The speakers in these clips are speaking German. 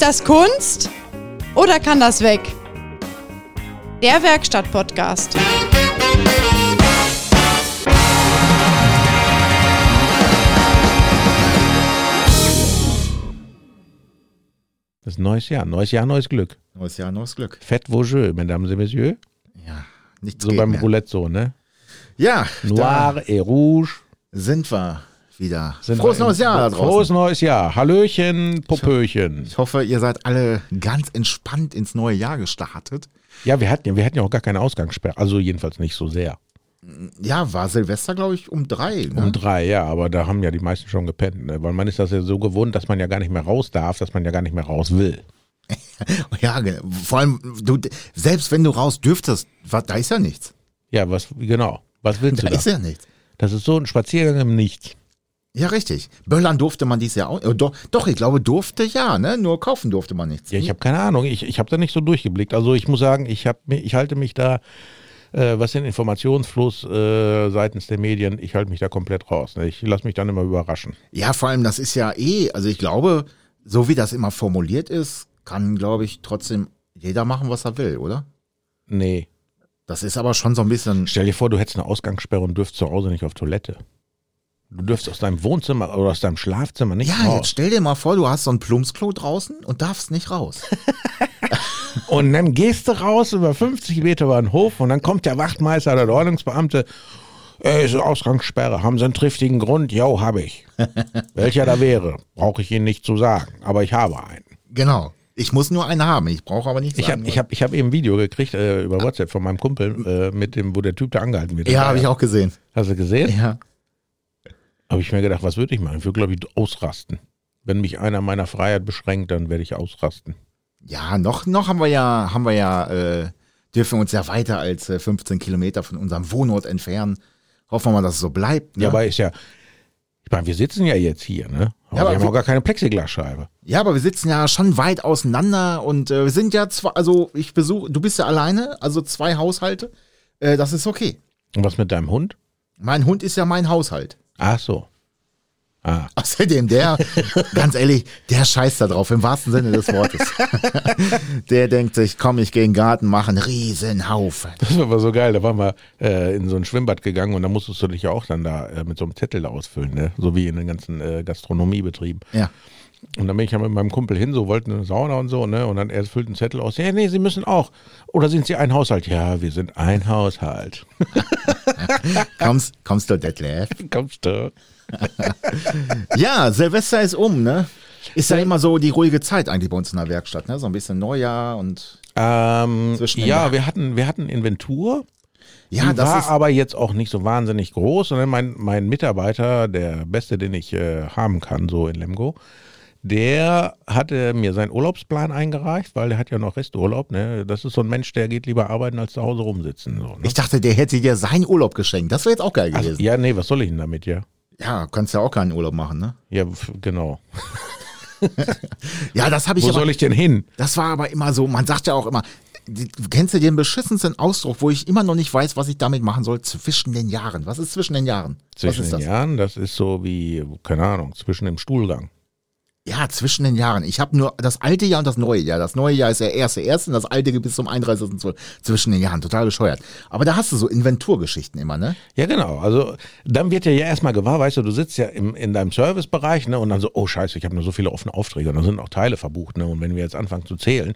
Ist das Kunst oder kann das weg? Der Werkstatt-Podcast. Das ist ein neues Jahr. Neues Jahr, neues Glück. Neues Jahr, neues Glück. Faites vos jeux, mesdames et messieurs. Ja, nichts So beim mehr. Roulette so, ne? Ja, Noir et rouge. sind wir wieder. Sind Frohes neues Jahr da draußen. Frohes neues Jahr. Hallöchen, Popöchen. Ich hoffe, ihr seid alle ganz entspannt ins neue Jahr gestartet. Ja, wir hatten, ja- wir hatten ja auch gar keine Ausgangssperre. Also jedenfalls nicht so sehr. Ja, war Silvester, glaube ich, um drei. Ne? Um drei, ja, aber da haben ja die meisten schon gepennt. Ne? Weil man ist das ja so gewohnt, dass man ja gar nicht mehr raus darf, dass man ja gar nicht mehr raus will. Ja, vor allem, du, selbst wenn du raus dürftest, da ist ja nichts. Ja, was, genau. Was willst Da du da? ist ja nichts. Das ist so ein Spaziergang im Nichts. Ja, richtig. Böllern durfte man dies Jahr auch. äh, Doch, doch, ich glaube, durfte ja, ne? Nur kaufen durfte man nichts. Ja, ich habe keine Ahnung. Ich, ich habe da nicht so durchgeblickt. Also ich muss sagen, ich, hab, ich halte mich da, äh, was den Informationsfluss äh, seitens der Medien, ich halte mich da komplett raus. Ne? Ich lasse mich dann immer überraschen. Ja, vor allem, das ist ja eh, also ich glaube, so wie das immer formuliert ist, kann, glaube ich, trotzdem jeder machen, was er will, oder? Nee. Das ist aber schon so ein bisschen. Stell dir vor, du hättest eine Ausgangssperre und dürfst zu Hause nicht auf Toilette. Du dürfst aus deinem Wohnzimmer oder aus deinem Schlafzimmer nicht Ja, jetzt raus. stell dir mal vor, du hast so ein Plumpsklo draußen und darfst nicht raus. Und dann gehst du raus über 50 Meter über den Hof und dann kommt der Wachtmeister oder der Ordnungsbeamte. Ey, ist eine Ausgangssperre. Haben Sie einen triftigen Grund? Jo, habe ich. Welcher da wäre, brauche ich Ihnen nicht zu sagen. Aber ich habe einen. genau. Ich muss nur einen haben. Ich brauche aber nicht Ich habe ich hab, ich hab eben ein Video gekriegt äh, über WhatsApp von meinem Kumpel, äh, mit dem, wo der Typ da angehalten wird. ja, habe ich auch gesehen. Hast du gesehen? Ja. Habe ich mir gedacht, was würde ich machen? Ich würde, glaube ich, ausrasten. Wenn mich einer meiner Freiheit beschränkt, dann werde ich ausrasten. Ja, noch, noch haben wir ja, haben wir ja, äh, dürfen wir uns ja weiter als äh, 15 Kilometer von unserem Wohnort entfernen. Hoffen wir mal, dass es so bleibt. Ne? Ja, aber ist ja, ich meine, wir sitzen ja jetzt hier, ne? Aber Ja, aber wir haben wir- auch gar keine Plexiglasscheibe. Ja, aber wir sitzen ja schon weit auseinander und äh, wir sind ja zwar, also ich besuche, du bist ja alleine, also zwei Haushalte. Äh, das ist okay. Und was mit deinem Hund? Mein Hund ist ja mein Haushalt. Ach so. Ah. Außerdem, der, ganz ehrlich, der scheißt da drauf, im wahrsten Sinne des Wortes. der denkt sich, komm, ich gehe in den Garten, mache einen Riesenhaufen. Das war aber so geil. Da waren wir äh, in so ein Schwimmbad gegangen und da musstest du dich ja auch dann da äh, mit so einem Zettel ausfüllen, ne? So wie in den ganzen äh, Gastronomiebetrieben. Ja. Und dann bin ich ja mit meinem Kumpel hin, so wollten eine Sauna und so, ne? Und dann er füllt einen Zettel aus. Ja, nee, Sie müssen auch. Oder sind Sie ein Haushalt? Ja, wir sind ein Haushalt. Kommst, kommst du, Detlef? Kommst du? Ja, Silvester ist um, ne? Ist ja immer so die ruhige Zeit eigentlich bei uns in der Werkstatt, ne? So ein bisschen Neujahr und Ähm, ja, wir hatten, wir hatten Inventur. ja, die das war aber jetzt auch nicht so wahnsinnig groß, sondern mein, mein Mitarbeiter, der beste, den ich äh, haben kann, so in Lemgo, der hatte mir seinen Urlaubsplan eingereicht, weil der hat ja noch Resturlaub. Ne? Das ist so ein Mensch, der geht lieber arbeiten, als zu Hause rumsitzen. So, ne? ich dachte, der hätte dir seinen Urlaub geschenkt. Das wäre jetzt auch geil gewesen. ja, nee, was soll ich denn damit, ja? Ja, kannst ja auch keinen Urlaub machen, ne? Ja, genau. Ja, das habe ich Wo aber, soll ich denn hin? das war aber immer so, man sagt ja auch immer, kennst du den beschissensten Ausdruck, wo ich immer noch nicht weiß, was ich damit machen soll, zwischen den Jahren? Was ist zwischen den Jahren? Zwischen den? Jahren, das ist so wie, keine Ahnung, zwischen dem Stuhlgang. Ja, zwischen den Jahren. Ich habe nur das alte Jahr und das neue Jahr. Das neue Jahr ist der erste erste und das alte bis zum 31.12. Zwischen den Jahren. Total bescheuert. Aber da hast du so Inventurgeschichten immer, ne? Ja, genau. Also dann wird dir ja erstmal gewahr, weißt du, du sitzt ja im, in deinem Servicebereich ne, und dann so, oh scheiße, ich habe nur so viele offene Aufträge und da sind auch Teile verbucht. Ne, und wenn wir jetzt anfangen zu zählen,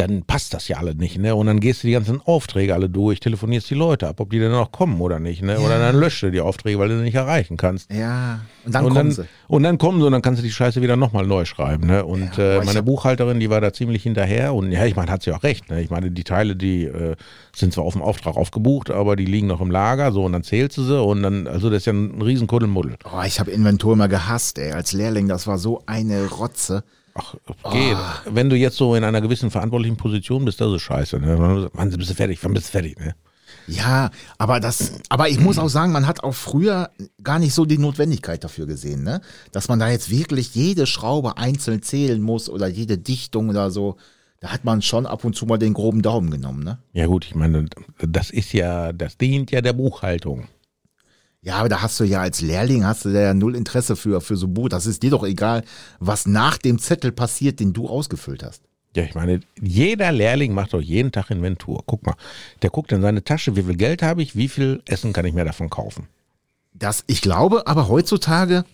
dann passt das ja alle nicht. Ne? Und dann gehst du die ganzen Aufträge alle durch, telefonierst die Leute ab, ob die denn noch kommen oder nicht. Ne? Oder dann löscht du die Aufträge, weil du sie nicht erreichen kannst. Ja. Und dann und, kommen dann, sie. und dann kommen sie und dann kannst du die Scheiße wieder nochmal neu schreiben. Ne? Und Ja, äh, meine Buchhalterin, die war da ziemlich hinterher. Und ja, ich meine, hat sie auch recht. Ne? Ich meine, die Teile, die äh, sind zwar auf dem Auftrag aufgebucht, aber die liegen noch im Lager. So, und dann zählst du sie. Und dann, also das ist ja ein riesen Kuddelmuddel. Oh, ich habe Inventur immer gehasst, ey. Als Lehrling, das war so eine Rotze. Ach, geht. Wenn du jetzt so in einer gewissen verantwortlichen Position bist, das ist scheiße. Ne? Mann, bist du fertig? Wann bist du fertig? Ne? Ja, aber das, aber ich muss auch sagen, man hat auch früher gar nicht so die Notwendigkeit dafür gesehen, ne? Dass man da jetzt wirklich jede Schraube einzeln zählen muss oder jede Dichtung oder so. Da hat man schon ab und zu mal den groben Daumen genommen, ne? Ja gut, ich meine, das ist ja, das dient ja der Buchhaltung. Ja, aber da hast du ja als Lehrling hast du ja null Interesse für, für so Buch. Das ist dir doch egal, was nach dem Zettel passiert, den du ausgefüllt hast. Ja, ich meine, jeder Lehrling macht doch jeden Tag Inventur. Guck mal, der guckt in seine Tasche, wie viel Geld habe ich, wie viel Essen kann ich mir davon kaufen. Das, ich glaube, aber heutzutage,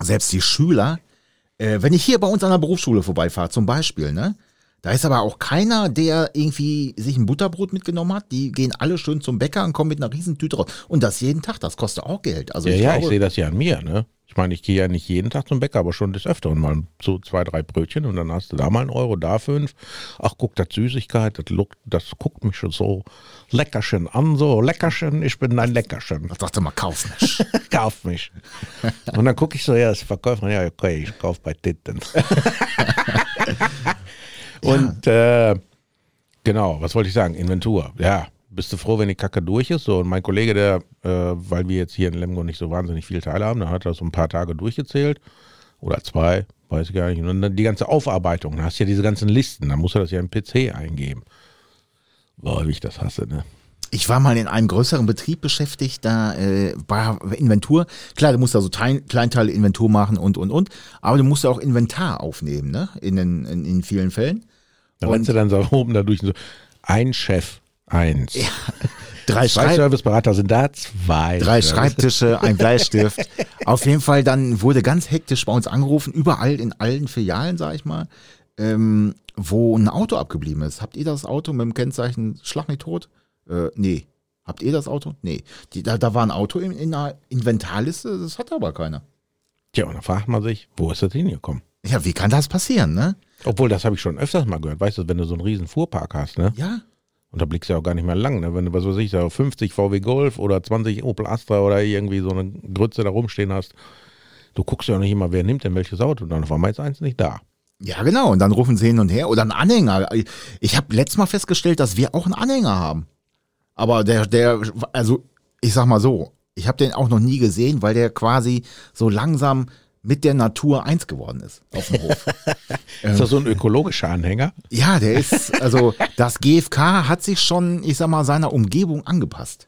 selbst die Schüler, äh, wenn ich hier bei uns an der Berufsschule vorbeifahre, zum Beispiel, ne? Da ist aber auch keiner, der irgendwie sich ein Butterbrot mitgenommen hat. Die gehen alle schön zum Bäcker und kommen mit einer Riesentüte raus. Und das jeden Tag, das kostet auch Geld. Also ja, ich ja, glaube, ich sehe das ja an mir, ne? Ich meine, ich gehe ja nicht jeden Tag zum Bäcker, aber schon des Öfteren mal so zwei, drei Brötchen und dann hast du da mal einen Euro, da fünf. Ach, guck, das Süßigkeit, das, look, das guckt mich schon so leckerchen an, so leckerchen, ich bin ein Leckerchen. ich dachte mal, kauf nicht. Kauf mich. Und dann gucke ich so, ja, das Verkäufer, ja, okay, ich kauf bei Titten. Und äh, genau, was wollte ich sagen? Inventur. Ja, bist du froh, wenn die Kacke durch ist? So, und mein Kollege, der, äh, weil wir jetzt hier in Lemgo nicht so wahnsinnig viel Teile haben, der hat das so ein paar Tage durchgezählt. Oder zwei, weiß ich gar nicht. Und dann die ganze Aufarbeitung, da hast du ja diese ganzen Listen, dann musst du das ja im PC eingeben. Boah, wie ich das hasse, ne? Ich war mal in einem größeren Betrieb beschäftigt, da äh, war Inventur. Klar, du musst da so Teil, Kleinteile Inventur machen und, und, und. Aber du musst ja auch Inventar aufnehmen, ne? In, den, in, in vielen Fällen. Da rennst du dann so oben da durch und so, ein Chef, eins. Drei, Zwei Schreib Serviceberater sind da, zwei. drei Schreibtische, ein Bleistift. Auf jeden Fall, dann wurde ganz hektisch bei uns angerufen, überall in allen Filialen, sag ich mal, ähm, wo ein Auto abgeblieben ist. Habt ihr das Auto mit dem Kennzeichen Schlag mich tot? Äh, nee. Habt ihr das Auto? Nee. Die, da, da war ein Auto in, in einer Inventarliste, das hat aber keiner. Tja, und dann fragt man sich, wo ist das hingekommen? Ja, wie kann das passieren, ne? Obwohl, das habe ich schon öfters mal gehört. Weißt du, wenn du so einen riesen Fuhrpark hast, ne? Ja. Und da blickst du ja auch gar nicht mehr lang, ne? Wenn du, was weiß ich, da 50 VW Golf oder 20 Opel Astra oder irgendwie so eine Grütze da rumstehen hast, du guckst ja auch nicht immer, wer nimmt denn welches Auto. Und dann einmal ist eins nicht da. Ja, genau. Und dann rufen sie hin und her. Oder ein Anhänger. Ich habe letztes Mal festgestellt, dass wir auch einen Anhänger haben. Aber der, der, also ich sag mal so, ich habe den auch noch nie gesehen, weil der quasi so langsam mit der Natur eins geworden ist auf dem Hof. Ist das so ein ökologischer Anhänger? ja, der ist, also das GfK hat sich schon, ich sag mal, seiner Umgebung angepasst.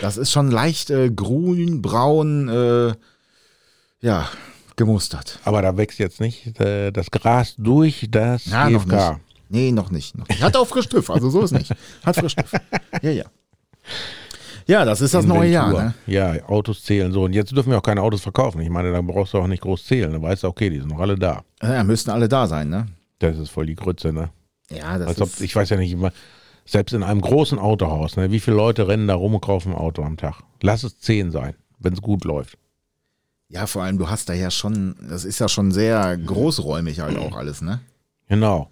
Das ist schon leicht äh, grün, braun, äh, ja, gemustert. Aber da wächst jetzt nicht äh, das Gras durch das noch GFK. nicht. Nee, noch nicht. Noch nicht. Hat auch Frischstift, also so ist nicht. Hat Frischstift. Ja, ja. Ja, das ist das neue Jahr. Inventur. Ne? Ja, Autos zählen so. Und jetzt dürfen wir auch keine Autos verkaufen. Ich meine, da brauchst du auch nicht groß zählen. Da weißt du, okay, die sind noch alle da. Ja, müssten alle da sein, ne? Das ist voll die Grütze, ne? Ja, das Als ob, ist, ich weiß ja nicht immer, selbst in einem großen Autohaus, ne, wie viele Leute rennen da rum und kaufen ein Auto am Tag? Lass es zehn sein, wenn es gut läuft. ja, vor allem, du hast da ja schon, das ist ja schon sehr großräumig halt auch alles, ne? Genau.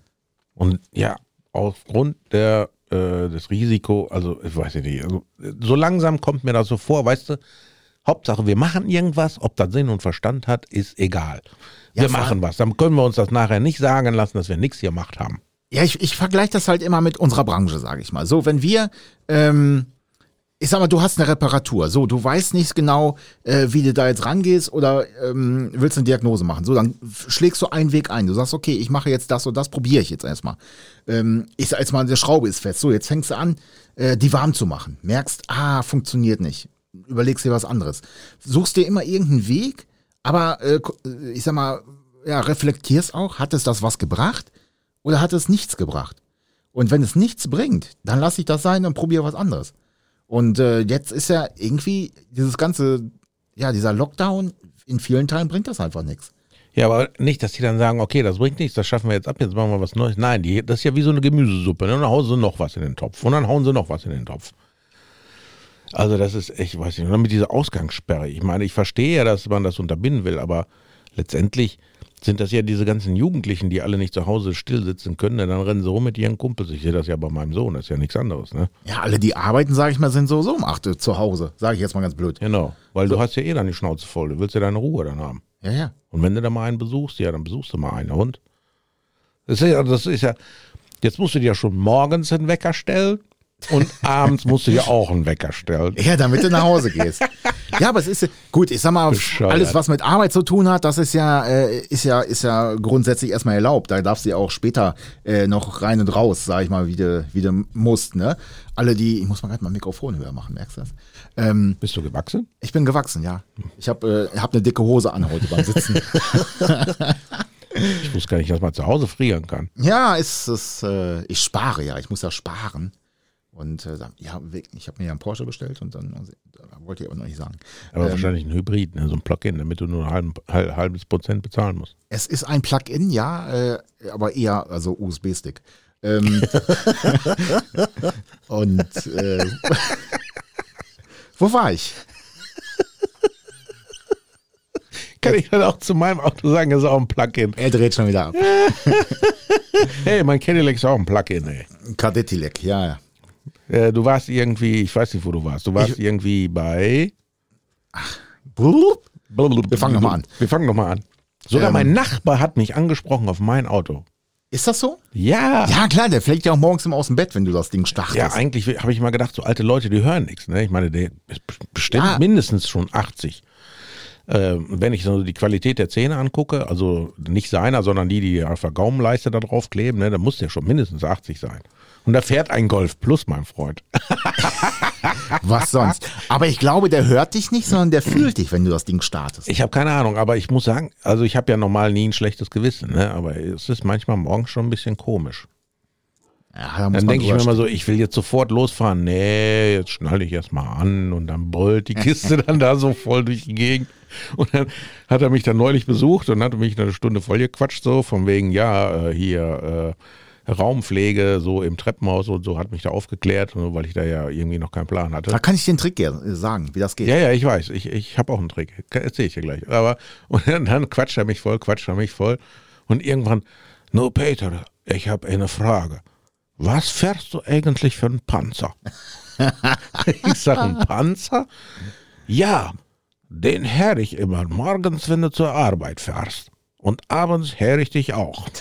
Und ja, aufgrund der, äh, des Risiko, also ich weiß nicht, also, so langsam kommt mir das so vor, weißt du, Hauptsache wir machen irgendwas, ob das Sinn und Verstand hat, ist egal. Ja, wir machen was, dann können wir uns das nachher nicht sagen lassen, dass wir nichts gemacht haben. Ja, ich, ich vergleiche das halt immer mit unserer Branche, sage ich mal. So, wenn wir, ähm, ich sag mal, du hast eine Reparatur, so, du weißt nicht genau, äh, wie du da jetzt rangehst oder ähm, willst eine Diagnose machen. So, dann schlägst du einen Weg ein. Du sagst, okay, ich mache jetzt das und das, probiere ich jetzt erstmal. Ähm, ich sag jetzt mal, der Schraube ist fest. So, jetzt fängst du an, äh, die warm zu machen. Merkst, ah, funktioniert nicht. Überlegst dir was anderes. Suchst dir immer irgendeinen Weg, aber äh, äh, ich sag mal, ja, reflektierst auch, hat es das was gebracht oder hat es nichts gebracht? Und wenn es nichts bringt, dann lass ich das sein und probiere was anderes. Und äh, jetzt ist ja irgendwie dieses ganze, ja, dieser Lockdown, in vielen Teilen bringt das einfach nichts. Ja, aber nicht, dass die dann sagen, okay, das bringt nichts, das schaffen wir jetzt ab, jetzt machen wir was Neues. Nein, die, das ist ja wie so eine Gemüsesuppe. Ne? Und dann hauen sie noch was in den Topf. Und dann hauen sie noch was in den Topf. Also das ist, ich weiß nicht, und dann mit dieser Ausgangssperre. Ich meine, ich verstehe ja, dass man das unterbinden will, aber letztendlich sind das ja diese ganzen Jugendlichen, die alle nicht zu Hause still sitzen können, denn dann rennen sie rum mit ihren Kumpels. Ich sehe das ja bei meinem Sohn, das ist ja nichts anderes, ne? Ja, alle, die arbeiten, sage ich mal, sind sowieso um 8 Uhr zu Hause. Sage ich jetzt mal ganz blöd. Genau. Weil du hast ja eh dann die Schnauze voll, du willst ja deine Ruhe dann haben. Ja, ja. Und wenn du da mal einen besuchst, ja, dann besuchst du mal einen. Und? Das ist ja, das ist ja jetzt musst du dir ja schon morgens den Wecker stellen, Und abends musst du dir auch einen Wecker stellen. Ja, damit du nach Hause gehst. ja, aber es ist gut, ich sag mal, Bescheuert. alles, was mit Arbeit zu tun hat, das ist ja, äh, ist ja, ist ja grundsätzlich erstmal erlaubt. Da darfst du ja auch später äh, noch rein und raus, sag ich mal, wie du, wie du musst, ne? Alle die, ich muss mal gerade mal Mikrofon höher machen, merkst du das? Ähm, Bist du gewachsen? ich bin gewachsen, ja. Ich habe äh, hab eine dicke Hose an heute beim Sitzen. Ich wusste gar nicht, dass man zu Hause frieren kann. ja, ist es, äh, ich spare ja, ich muss ja sparen. Und äh, ja, ich habe mir ja einen Porsche bestellt und dann, also, wollte ich aber noch nicht sagen. Aber Ähm, wahrscheinlich ein Hybrid, ne? so ein Plug-in, damit du nur ein halben, halb, halbes Prozent bezahlen musst. Es ist ein Plug-in, ja, äh, aber eher also USB-Stick. Ähm, und äh, wo war ich? Kann ich dann auch zu meinem Auto sagen, das ist auch ein Plug-in. Er dreht schon wieder ab. Hey, mein Cadillac ist auch ein Plug-in, ey. Kadettilek, ja, ja. Äh, du warst irgendwie, ich weiß nicht, wo du warst. Du warst Ich- irgendwie bei. Blub. Wir fangen noch mal an. Wir fangen nochmal an. Sogar Ähm. mein Nachbar hat mich angesprochen auf mein Auto. Ist das so? Ja. Ja, klar, der fliegt ja auch morgens immer aus dem Bett, wenn du das Ding startest. Ja, eigentlich habe ich mal gedacht, so alte Leute, die hören nichts. Ne? Ich meine, der ist bestimmt Ah. mindestens schon 80. Ähm, wenn ich so die Qualität der Zähne angucke, also nicht seiner, sondern die, die auf der Gaumenleiste da drauf kleben, ne, dann muss der schon mindestens 80 sein. Und da fährt ein Golf Plus, mein Freund. Was sonst? Aber ich glaube, der hört dich nicht, sondern der fühlt dich, wenn du das Ding startest. Ich habe keine Ahnung, aber ich muss sagen, also ich habe ja normal nie ein schlechtes Gewissen, ne? aber es ist manchmal morgens schon ein bisschen komisch. Ja, da Dann denke ich mir immer so, ich will jetzt sofort losfahren. Nee, jetzt schnalle ich erst mal an und dann brüllt die Kiste dann da so voll durch die Gegend. Und dann hat er mich dann neulich besucht und hatte mich eine Stunde voll gequatscht, so von wegen, ja, äh, hier äh, Raumpflege, so im Treppenhaus und so, hat mich da aufgeklärt, nur weil ich da ja irgendwie noch keinen Plan hatte. Da kann ich dir einen Trick ge- sagen, wie das geht. Ja, ja, ich weiß. Ich, ich habe auch einen Trick. Erzähl ich dir gleich. Aber und dann, dann quatscht er mich voll, quatscht er mich voll. Und irgendwann, no Peter, ich habe eine Frage. Was fährst du eigentlich für einen Panzer? ich sag, ein Panzer? Ja, den her ich immer morgens, wenn du zur Arbeit fährst. Und abends her ich dich auch.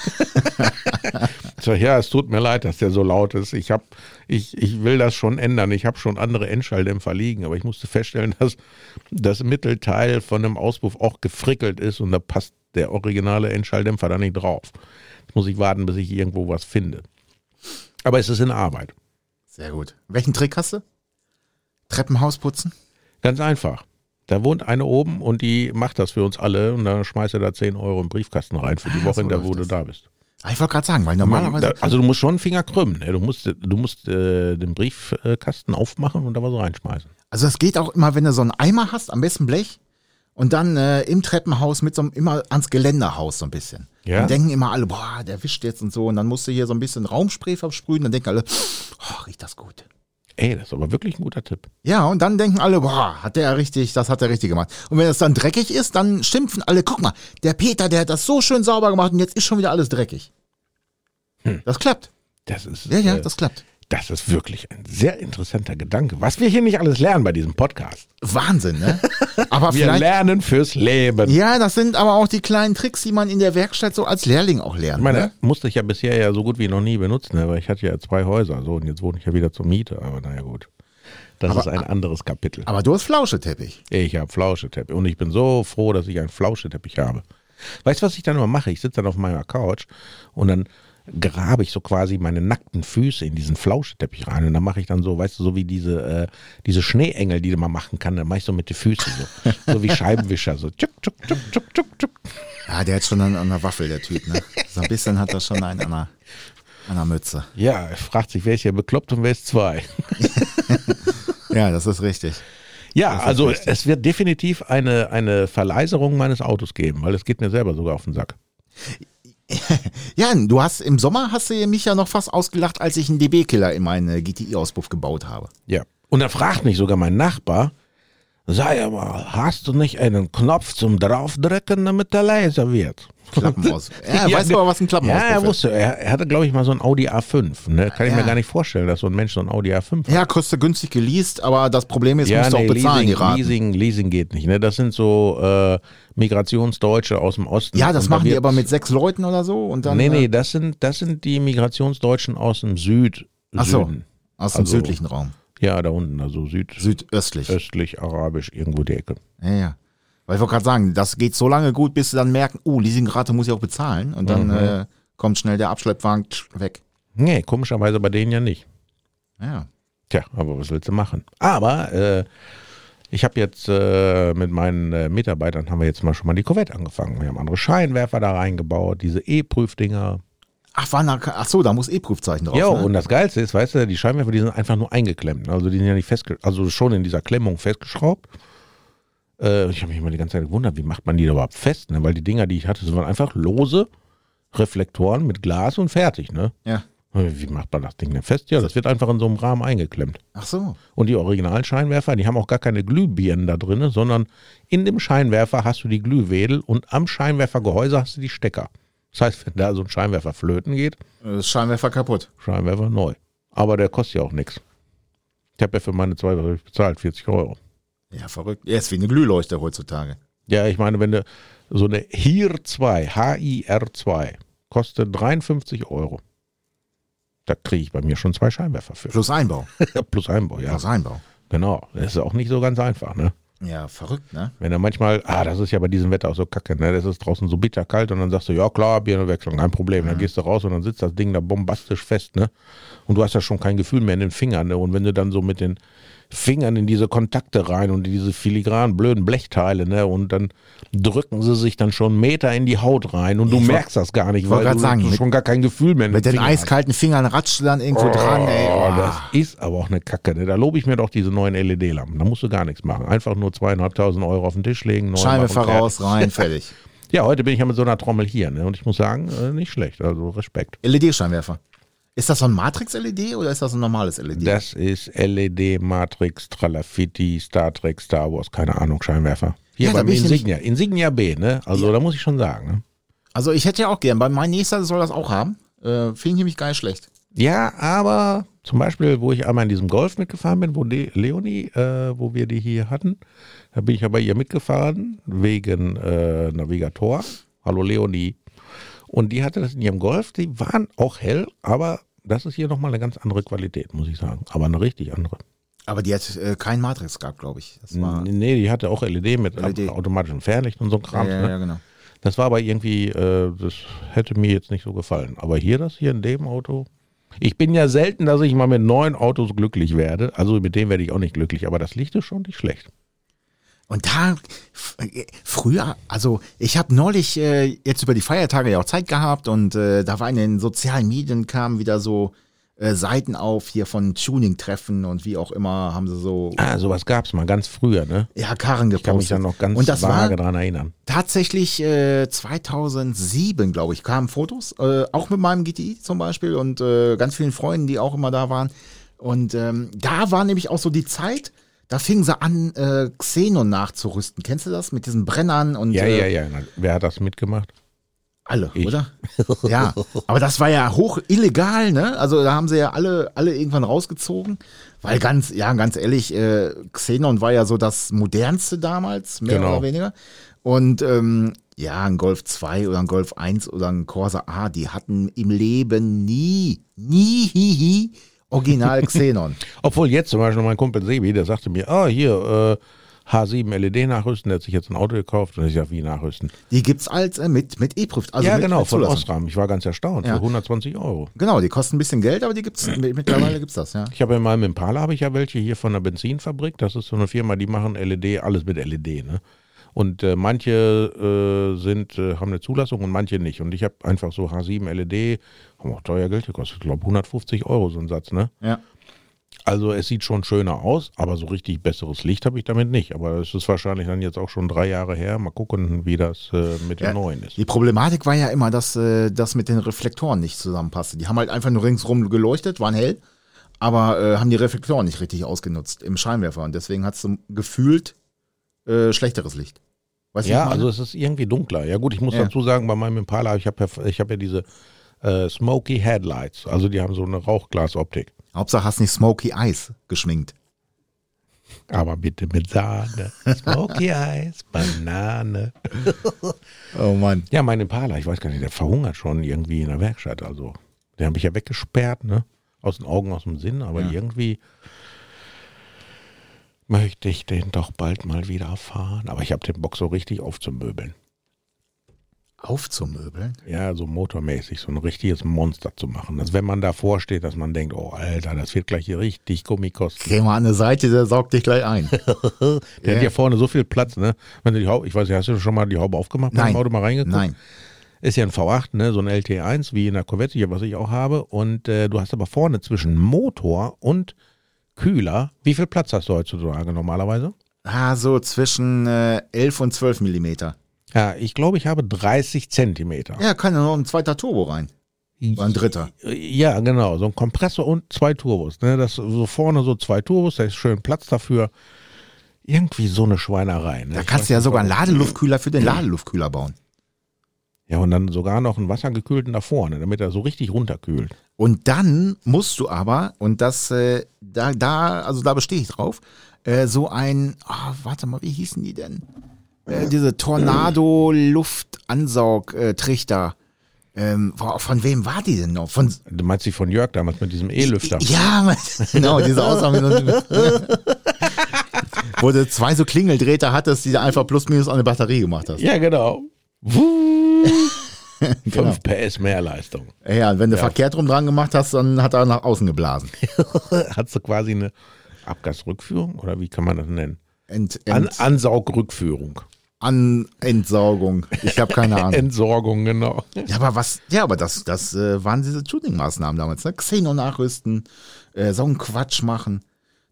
Ich sag, ja, es tut mir leid, dass der so laut ist. Ich, hab, ich, ich will das schon ändern. Ich habe schon andere Endschalldämpfer liegen, aber ich musste feststellen, dass das Mittelteil von einem Auspuff auch gefrickelt ist und da passt der originale Endschalldämpfer da nicht drauf. Jetzt muss ich warten, bis ich irgendwo was finde. Aber es ist in Arbeit. Sehr gut. Welchen Trick hast du? Treppenhaus putzen? Ganz einfach. Da wohnt eine oben und die macht das für uns alle und dann schmeißt er da 10 Euro im Briefkasten rein für die Ah, Woche, so in der wo du das. da bist. Ah, Ich wollte gerade sagen, weil normalerweise. also du musst schon einen Finger krümmen. Ne? Du musst, du musst äh, den Briefkasten aufmachen und da was reinschmeißen. Also es geht auch immer, wenn du so einen Eimer hast, am besten Blech, und dann äh, im Treppenhaus mit so einem, immer ans Geländerhaus so ein bisschen. Ja. Dann denken immer alle, boah, der wischt jetzt und so. Und dann musst du hier so ein bisschen Raumspray versprühen. Dann denken alle, oh, riecht das gut. Ey, das ist aber wirklich ein guter Tipp. Ja, und dann denken alle, boah, hat der ja richtig, das hat er richtig gemacht. Und wenn es dann dreckig ist, dann schimpfen alle, guck mal, der Peter, der hat das so schön sauber gemacht und jetzt ist schon wieder alles dreckig. Das klappt. Das ist, Ja, ja, äh, das klappt. Das ist wirklich ein sehr interessanter Gedanke. Was wir hier nicht alles lernen bei diesem Podcast. Wahnsinn, ne? Aber Wir lernen fürs Leben. Ja, das sind aber auch die kleinen Tricks, die man in der Werkstatt so als Lehrling auch lernt. Ich meine, ne? musste ich ja bisher ja so gut wie noch nie benutzen, ne? weil ich hatte ja zwei Häuser so und jetzt wohne ich ja wieder zur Miete. Aber naja gut, das Aber- ist ein anderes Kapitel. Aber du hast Flauscheteppich. Ich habe Flauscheteppich und ich bin so froh, dass ich einen Flauscheteppich habe. Weißt du, was ich dann immer mache? Ich sitze dann auf meiner Couch und dann grabe ich so quasi meine nackten Füße in diesen Flauscheteppich rein und dann mache ich dann so, weißt du, so wie diese, äh, diese Schneeengel, die man machen kann, dann mache ich so mit den Füßen so, so wie Scheibenwischer, so tschuk, tschuk, tschuk, tschuk, tschuk, tschuk. Ja, der hat schon an, an der Waffel, der Typ, ne? So ein bisschen hat er schon einen an der, an der Mütze. Ja, er fragt sich, wer ist hier bekloppt und wer ist zwei? Ja, das ist richtig. Ja, ist also richtig. es wird definitiv eine, eine Verleiserung meines Autos geben, weil es geht mir selber sogar auf den Sack. Ja, du hast im Sommer hast du mich ja noch fast ausgelacht, als ich einen DB-Killer in meinen GTI-Auspuff gebaut habe. Ja. Und dann fragt mich sogar mein Nachbar, sei mal, hast du nicht einen Knopf zum Draufdrücken, damit der leiser wird? Klappenaus. Ja, weißt du aber, was ein Klappenauspuff Ja, er ist? wusste, er, er hatte, glaube ich, mal so ein Audi A5. Ne? Kann ich Ja. mir gar nicht vorstellen, dass so ein Mensch so ein Audi A5 hat. Ja, kostet günstig geleast, aber das Problem ist, musst du auch bezahlen, Leasing, die Raten. Leasing, Leasing geht nicht. Ne? Das sind so äh, Migrationsdeutsche aus dem Osten. Ja, das machen die aber mit sechs Leuten oder so und dann. Nee, nee, äh, das sind, das sind die Migrationsdeutschen aus dem Süd. Ach so. Süden. Aus dem Also- südlichen Raum. Ja, da unten, also süd, Südöstlich. östlich, arabisch, irgendwo die Ecke. Ja, ja. Weil ich wollte gerade sagen, das geht so lange gut, bis sie dann merken, oh, Leasingrate muss ich auch bezahlen. Und dann Mhm. äh, kommt schnell der Abschleppwagen weg. Nee, komischerweise bei denen ja nicht. Ja. Tja, aber was willst du machen? Aber äh, ich habe jetzt äh, mit meinen äh, Mitarbeitern haben wir jetzt mal schon mal die Corvette angefangen. Wir haben andere Scheinwerfer da reingebaut, diese E-Prüfdinger. Ach, war da, ach so, da muss eh Prüfzeichen drauf. Ja, ne? und das Geilste ist, weißt du, die Scheinwerfer, die sind einfach nur eingeklemmt. Also die sind ja nicht festge also schon in dieser Klemmung festgeschraubt. Äh, ich habe mich immer die ganze Zeit gewundert, wie macht man die da überhaupt fest? Ne? Weil die Dinger, die ich hatte, sind einfach lose Reflektoren mit Glas und fertig. Ne? Ja. Wie macht man das Ding denn fest? Ja, das wird einfach in so einem Rahmen eingeklemmt. Ach so. Und die Originalscheinwerfer, die haben auch gar keine Glühbirnen da drin, sondern in dem Scheinwerfer hast du die Glühwedel und am Scheinwerfergehäuse hast du die Stecker. Das heißt, wenn da so ein Scheinwerfer flöten geht, Äh, Das Scheinwerfer kaputt. Scheinwerfer neu. Aber der kostet ja auch nichts. Ich habe ja für meine zwei bezahlt, 40 Euro. Ja, verrückt. Er ist wie eine Glühleuchte heutzutage. Ja, ich meine, wenn du so eine HIR 2, HIR 2, kostet 53 Euro. Da kriege ich bei mir schon zwei Scheinwerfer für. Plus Einbau. Plus Einbau, ja. Plus Einbau. Genau. Das ist auch nicht so ganz einfach, ne? Ja, verrückt, ne? Wenn er manchmal, ah, das ist ja bei diesem Wetter auch so kacke, ne? Das ist draußen so bitterkalt und dann sagst du, ja klar, Birnenwechslung, kein Problem. Dann gehst du raus und dann sitzt das Ding da bombastisch fest, ne? Und du hast ja schon kein Gefühl mehr in den Fingern, ne? Und wenn du dann so mit den Fingern in diese Kontakte rein und in diese filigranen blöden Blechteile, ne? Und dann drücken sie sich dann schon Meter in die Haut rein und du Ich merkst das gar nicht, weil du, sagen, du mit- schon gar kein Gefühl mehr Mit den Fingern hast. eiskalten Fingern ratscht du dann irgendwo dran, ey. Oh, Oh. das ist aber auch eine Kacke. Ne? Da lobe ich mir doch diese neuen LED-Lampen. Da musst du gar nichts machen. Einfach nur zweieinhalbtausend Euro auf den Tisch legen. Scheinwerfer raus, rein, fertig. Ja, heute bin ich ja mit so einer Trommel hier. Ne? Und ich muss sagen, äh, nicht schlecht. Also Respekt. LED-Scheinwerfer. Ist das so ein Matrix-LED oder ist das ein normales LED? Das ist LED, Matrix, Tralafitti, Star Trek, Star Wars, keine Ahnung, Scheinwerfer. Hier Ja, beim ich Insignia. Insignia B, ne? Also da muss ich schon sagen. Ne? Also ich hätte ja auch gern, bei mein nächster soll das auch haben. Äh, Finde ich nämlich gar nicht schlecht. Ja, aber zum Beispiel, wo ich einmal in diesem Golf mitgefahren bin, wo die Leonie, äh, wo wir die hier hatten, da bin ich ja bei ihr mitgefahren, wegen äh, Navigator. Hallo Leonie. Und die hatte das in ihrem Golf, die waren auch hell, aber das ist hier nochmal eine ganz andere Qualität, muss ich sagen. Aber eine richtig andere. Aber die hat äh, kein Matrix gehabt, glaube ich. Das war, Nee, die hatte auch LED mit LED. automatischem Fernlicht und so ein Kram. ja, ne? ja, genau. Das war aber irgendwie, äh, das hätte mir jetzt nicht so gefallen. Aber hier, das hier in dem Auto. Ich bin ja selten, dass ich mal mit neuen Autos glücklich werde. Also mit dem werde ich auch nicht glücklich, aber das Licht ist schon nicht schlecht. Und da, äh, früher, also ich habe neulich äh, jetzt über die Feiertage ja auch Zeit gehabt und äh, da war in den sozialen Medien kamen wieder so äh, Seiten auf hier von Tuning-Treffen und wie auch immer haben sie so Ah, sowas gab es mal ganz früher, ne? ja, Karren Ich kann mich gepostet. da noch ganz und das vage dran erinnern. tatsächlich äh, 2007, glaube ich, kamen Fotos, äh, auch mit meinem GTI zum Beispiel und äh, ganz vielen Freunden, die auch immer da waren. Und ähm, da war nämlich auch so die Zeit, da fingen sie an, äh, Xenon nachzurüsten. Kennst du das? Mit diesen Brennern und Ja, äh, ja, ja. Wer hat das mitgemacht? alle, Ich. oder? Ja, aber das war ja hoch illegal, ne? Also da haben sie ja alle, alle irgendwann rausgezogen, weil ganz, ja, ganz ehrlich, äh, Xenon war ja so das modernste damals, mehr Genau. oder weniger. Und ähm, ja, ein Golf 2 oder ein Golf 1 oder ein Corsa A, die hatten im Leben nie, nie, hi, hi, Original Xenon. Obwohl jetzt zum Beispiel mein Kumpel Sebi, der sagte mir, ah, hier, äh, H7 LED nachrüsten, der hat sich jetzt ein Auto gekauft und ich sag, wie nachrüsten? Die gibt's als äh, mit, mit E-Prüf. Also ja, mit, genau, mit von. Osram. Ich war ganz erstaunt. Ja. Für 120 Euro. Genau, die kosten ein bisschen Geld, aber die gibt's, mittlerweile gibt's das, ja. Ich habe in meinem Impala habe ich ja welche hier von der Benzinfabrik. Das ist so eine Firma, die machen LED, alles mit LED. Ne? Und äh, manche äh, sind, äh, haben eine Zulassung und manche nicht. Und ich habe einfach so H7 LED, haben auch teuer Geld gekostet. Ich glaube 150 Euro so ein Satz. Ne? Ja. Also es sieht schon schöner aus, aber so richtig besseres Licht habe ich damit nicht. Aber es ist wahrscheinlich dann jetzt auch schon drei Jahre her. Mal gucken, wie das äh, mit den Ja, neuen ist. Die Problematik war ja immer, dass äh, das mit den Reflektoren nicht zusammenpasste. Die haben halt einfach nur ringsrum geleuchtet, waren hell, aber äh, haben die Reflektoren nicht richtig ausgenutzt im Scheinwerfer. Und deswegen hat es gefühlt äh, schlechteres Licht. Weißt Ja, also es ist irgendwie dunkler. Ja gut, ich muss Ja. dazu sagen, bei meinem Impala, ich habe ja, ich hab ja diese äh, Smoky Headlights. Also die haben so eine Rauchglasoptik. Hauptsache hast nicht Smoky Eyes geschminkt. Aber bitte mit Sahne. Smoky Eyes, Banane. Oh Mann. Ja, mein Impala, ich weiß gar nicht, der verhungert schon irgendwie in der Werkstatt. Also, den habe ich ja weggesperrt, ne? aus den Augen, aus dem Sinn, aber Ja. irgendwie möchte ich den doch bald mal wieder fahren. Aber ich habe den Bock so richtig aufzumöbeln. Aufzumöbeln. Ja, so motormäßig, so ein richtiges Monster zu machen. Dass wenn man davor steht, dass man denkt, oh Alter, das wird gleich hier richtig Gummi kosten. Geh mal an eine Seite, der saugt dich gleich ein. Der Ja. hat ja vorne so viel Platz, ne? Wenn du die Haube, ich weiß nicht, hast du schon mal die Haube aufgemacht Nein. dem Auto mal reingeguckt? Nein. Ist ja ein V8, ne? So ein LT1 wie in der Corvette, was ich auch habe. Und äh, du hast aber vorne zwischen Motor und Kühler, wie viel Platz hast du heutzutage normalerweise? Ah, so zwischen äh, 11 und 12 Millimeter. Ja, ich glaube, ich habe 30 Zentimeter. Ja, kann ja noch ein zweiter Turbo rein. Oder ein dritter. Ja, genau. So ein Kompressor und zwei Turbos. Ne? Das so vorne so zwei Turbos, da ist schön Platz dafür. Irgendwie so eine Schweinerei. Ne? Da kannst du ja sogar einen. Ladeluftkühler für den Ladeluftkühler bauen. Ja, und dann sogar noch einen wassergekühlten da vorne, damit er so richtig runterkühlt. Und dann musst du aber, und das, äh, da, da, also da bestehe ich drauf, äh, so ein, ah, warte mal, wie hießen die denn? Äh, diese Tornado-Luftansaugtrichter. Ähm, von wem war die denn noch? Von, Du meinst die von Jörg damals mit diesem E-Lüfter? ja, genau, diese Aussage. wo du zwei so Klingeldrähte hattest, die du einfach plus minus an eine Batterie gemacht hast. Ja, genau. Wuh. Genau. 5 PS mehr Leistung. Ja, und wenn du verkehrt rum dran gemacht hast, dann hat er nach außen geblasen. Hast du quasi eine Abgasrückführung oder wie kann man das nennen? Ent, An ent, Ansaugrückführung. an Entsaugung. Ich habe keine Ahnung. Entsorgung, genau. Ja, aber was, ja, aber das, das äh, waren diese Tuning-Maßnahmen damals, ne? Xeno nachrüsten, äh, so einen Quatsch machen.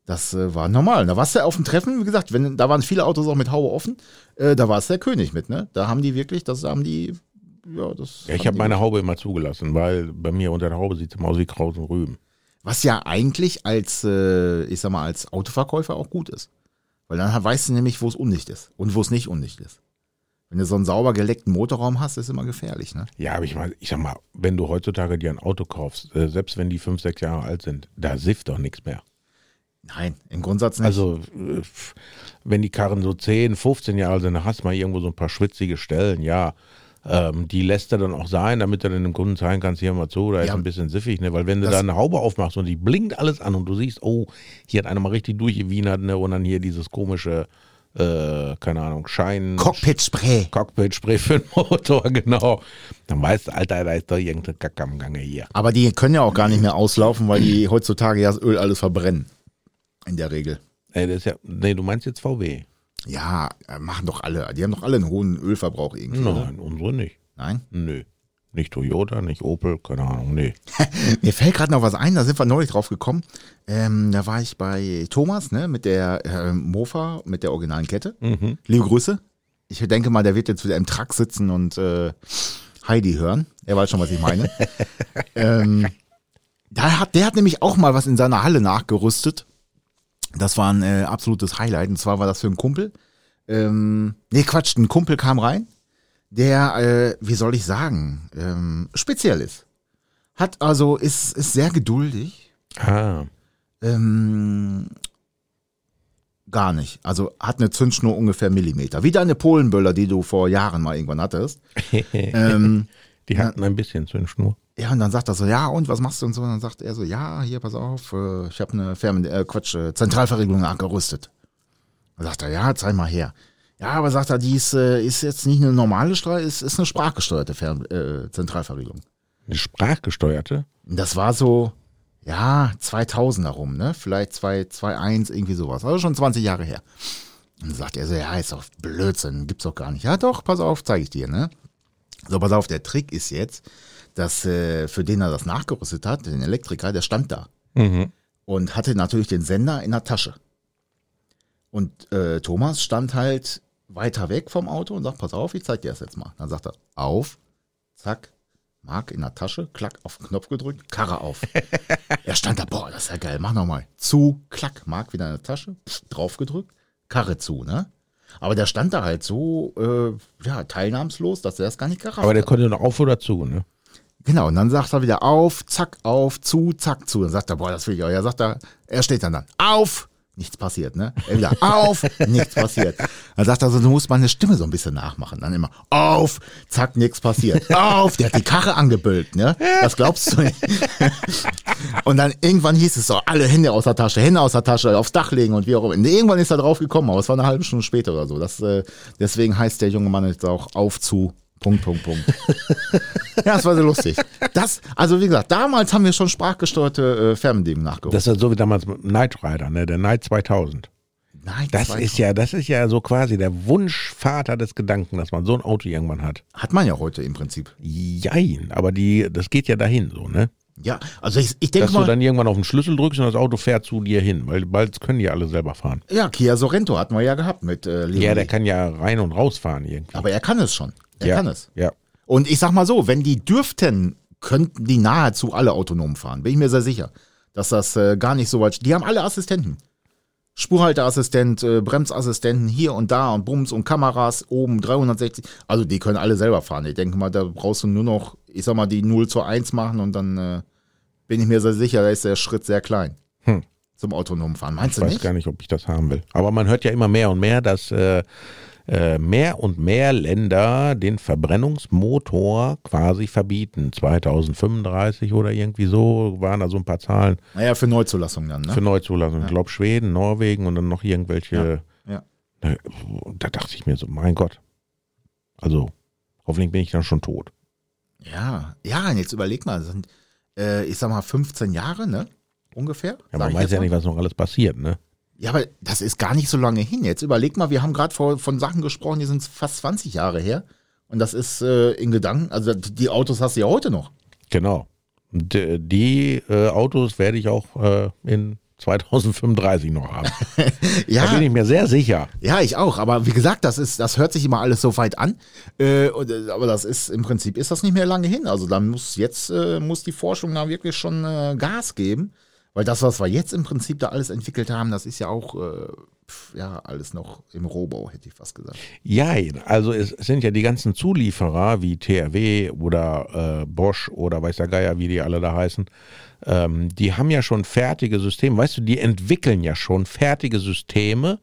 Das äh, war normal. Da warst du auf dem Treffen, wie gesagt, wenn, da waren viele Autos auch mit Haube offen, äh, da war es der König mit, ne? Da haben die wirklich, das haben die, ja, das. Ja, ich habe meine Haube immer zugelassen, weil bei mir unter der Haube sieht es immer aus wie Kraut und Rüben. Was ja eigentlich als, äh, ich sag mal, als Autoverkäufer auch gut ist. Weil dann weißt du nämlich, wo es undicht ist und wo es nicht undicht ist. Wenn du so einen sauber geleckten Motorraum hast, ist immer gefährlich, ne? Ja, aber ich meine, ich sag mal, wenn du heutzutage dir ein Auto kaufst, äh, selbst wenn die fünf, sechs Jahre alt sind, da sifft doch nichts mehr. Nein, im Grundsatz nicht. Also, äh, wenn die Karren so 10, 15 Jahre alt sind, dann hast du mal irgendwo so ein paar schwitzige Stellen, ja. Ähm, die lässt er dann auch sein, damit du dann dem Kunden zeigen kannst, hier mal zu, da ist Ja. ein bisschen siffig, ne? Weil wenn du da eine Haube aufmachst und die blinkt alles an und du siehst, oh, hier hat einer mal richtig durchgewienert, ne? Und dann hier dieses komische, äh, keine Ahnung, Schein. Cockpit-Spray. Cockpit-Spray für den Motor, genau. Dann weißt du, Alter, da ist doch irgendeine Kacke am Gange hier. Aber die können ja auch gar nicht mehr auslaufen, weil die heutzutage ja das Öl alles verbrennen. In der Regel. Ey, das ist ja, nee, du meinst jetzt VW? Ja, äh, machen doch alle. Die haben doch alle einen hohen Ölverbrauch irgendwie. oder? Nein, unsere nicht. Nein? Nö. Nicht Toyota, nicht Opel, keine Ahnung, nee. Mir fällt gerade noch was ein, da sind wir neulich drauf gekommen. Ähm, da war ich bei Thomas, ne, mit der äh, Mofa, mit der originalen Kette. Mhm. Liebe Grüße. Ich denke mal, der wird jetzt wieder im Truck sitzen und äh, Heidi hören. Er weiß schon, was ich meine. ähm, da hat, der hat nämlich auch mal was in seiner Halle nachgerüstet. Das war ein äh, absolutes Highlight. Und zwar war das für einen Kumpel. Ähm, nee, Quatsch, ein Kumpel kam rein, der, äh, wie soll ich sagen, ähm, speziell ist. Hat also, ist, ist sehr geduldig. Ah, Ähm, gar nicht. Also hat eine Zündschnur ungefähr Millimeter. Wie deine Polenböller, die du vor Jahren mal irgendwann hattest. ähm, die hatten ein bisschen Zündschnur. Ja, und dann sagt er so, ja, und was machst du und so? Und dann sagt er so, ja, hier, pass auf, äh, ich habe eine Fermen äh, Quatsch, äh, Zentralverriegelung nachgerüstet. Dann sagt er, ja, zeig mal her. Ja, aber sagt er, die ist, äh, ist jetzt nicht eine normale Strahl, ist, ist eine sprachgesteuerte Fern äh, Zentralverriegelung. Eine sprachgesteuerte? Das war so, ja, 2000 herum, ne? Vielleicht 2.1, irgendwie sowas. Also schon 20 Jahre her. Und dann sagt er so, ja, ist doch Blödsinn, gibt's doch gar nicht. Ja, doch, pass auf, zeige ich dir, ne? So, pass auf, der Trick ist jetzt, dass äh, für den er das nachgerüstet hat, den Elektriker, der stand da Mhm. und hatte natürlich den Sender in der Tasche. Und äh, Thomas stand halt weiter weg vom Auto und sagt, pass auf, ich zeig dir das jetzt mal. Dann sagt er, auf, zack, Mark in der Tasche, klack, auf den Knopf gedrückt, Karre auf. er stand da, boah, das ist ja geil, mach nochmal. Zu, klack, Mark wieder in der Tasche, drauf gedrückt, Karre zu, ne? Aber der stand da halt so, äh, ja, teilnahmslos, dass er das gar nicht gerafft Aber der hat. konnte noch auf oder zu, ne? Genau, und dann sagt er wieder auf, zack, auf, zu, zack, zu. Dann sagt er, boah, das will ich auch. Ja, sagt er, er steht dann dann auf, nichts passiert, ne? Er wieder auf, nichts passiert. Dann sagt er so, du musst meine Stimme so ein bisschen nachmachen. Dann immer auf, zack, nichts passiert. Auf, der hat die Karre angebüllt, ne? Das glaubst du nicht. Und dann irgendwann hieß es so, alle Hände aus der Tasche, Hände aus der Tasche, aufs Dach legen und wie auch immer. Und irgendwann ist er drauf gekommen, aber es war eine halbe Stunde später oder so. Das, äh, deswegen heißt der junge Mann jetzt auch auf zu Punkt, Punkt, Punkt. ja, das war sehr lustig. Das, also wie gesagt, damals haben wir schon sprachgesteuerte äh, Fernbedienung nachgeholt. Das ist so wie damals mit Knight Rider, ne? der Knight 2000. Nein, Das war- ist ja, das ist ja so quasi der Wunschvater des Gedanken, dass man so ein Auto irgendwann hat. Hat man ja heute im Prinzip. Jein, aber die, das geht ja dahin so, ne? Ja, also ich, ich denke Dass du mal, dann irgendwann auf den Schlüssel drückst und das Auto fährt zu dir hin, weil bald können die alle selber fahren. ja, Kia Sorrento hatten wir ja gehabt mit äh, Leonie. Ja, der kann ja rein und rausfahren irgendwie. Aber er kann es schon. Er ja, kann es. Ja. Und ich sag mal so, wenn die dürften, könnten die nahezu alle autonom fahren. Bin ich mir sehr sicher, dass das äh, gar nicht so weit. Die haben alle Assistenten. Spurhalteassistent, äh, Bremsassistenten hier und da und Bums und Kameras oben 360. Also die können alle selber fahren. Ich denke mal, da brauchst du nur noch, ich sag mal, die 0 zu 1 machen und dann äh, bin ich mir sehr sicher, da ist der Schritt sehr klein. Hm. Zum autonomen Fahren. Meinst Ich du weiß nicht? gar nicht, ob ich das haben will. Aber man hört ja immer mehr und mehr, dass äh, mehr und mehr Länder den Verbrennungsmotor quasi verbieten. 2035 oder irgendwie so waren da so ein paar Zahlen Naja, für Neuzulassung dann, ne? für Neuzulassung. Ich glaube Schweden, Norwegen und dann noch irgendwelche. Ja. Da, da dachte ich mir so, mein Gott. Also, hoffentlich bin ich dann schon tot. Ja, ja, und jetzt überleg mal, das sind, äh, ich sag mal, 15 Jahre, ne? Ungefähr. Ja, man weiß ja mal. nicht, was noch alles passiert, ne? Ja, aber das ist gar nicht so lange hin. Jetzt überleg mal, wir haben gerade von Sachen gesprochen, die sind fast 20 Jahre her. Und das ist äh, in Gedanken, also die Autos hast du ja heute noch. Genau. Äh, die äh, Autos werde ich auch äh, in 2035 noch haben. Da Ja, bin ich mir sehr sicher. ja, ich auch. Aber wie gesagt, das ist, das hört sich immer alles so weit an. Äh, und, äh, aber das ist im Prinzip ist das nicht mehr lange hin. Also dann muss jetzt äh, muss die Forschung da wirklich schon äh, Gas geben, weil das, was wir jetzt im Prinzip da alles entwickelt haben, das ist ja auch äh, pf, ja alles noch im Rohbau, hätte ich fast gesagt. Ja, also es sind ja die ganzen Zulieferer wie TRW oder äh, Bosch oder weiß der Geier, wie die alle da heißen, ähm, die haben ja schon fertige Systeme. Weißt du, die entwickeln ja schon fertige Systeme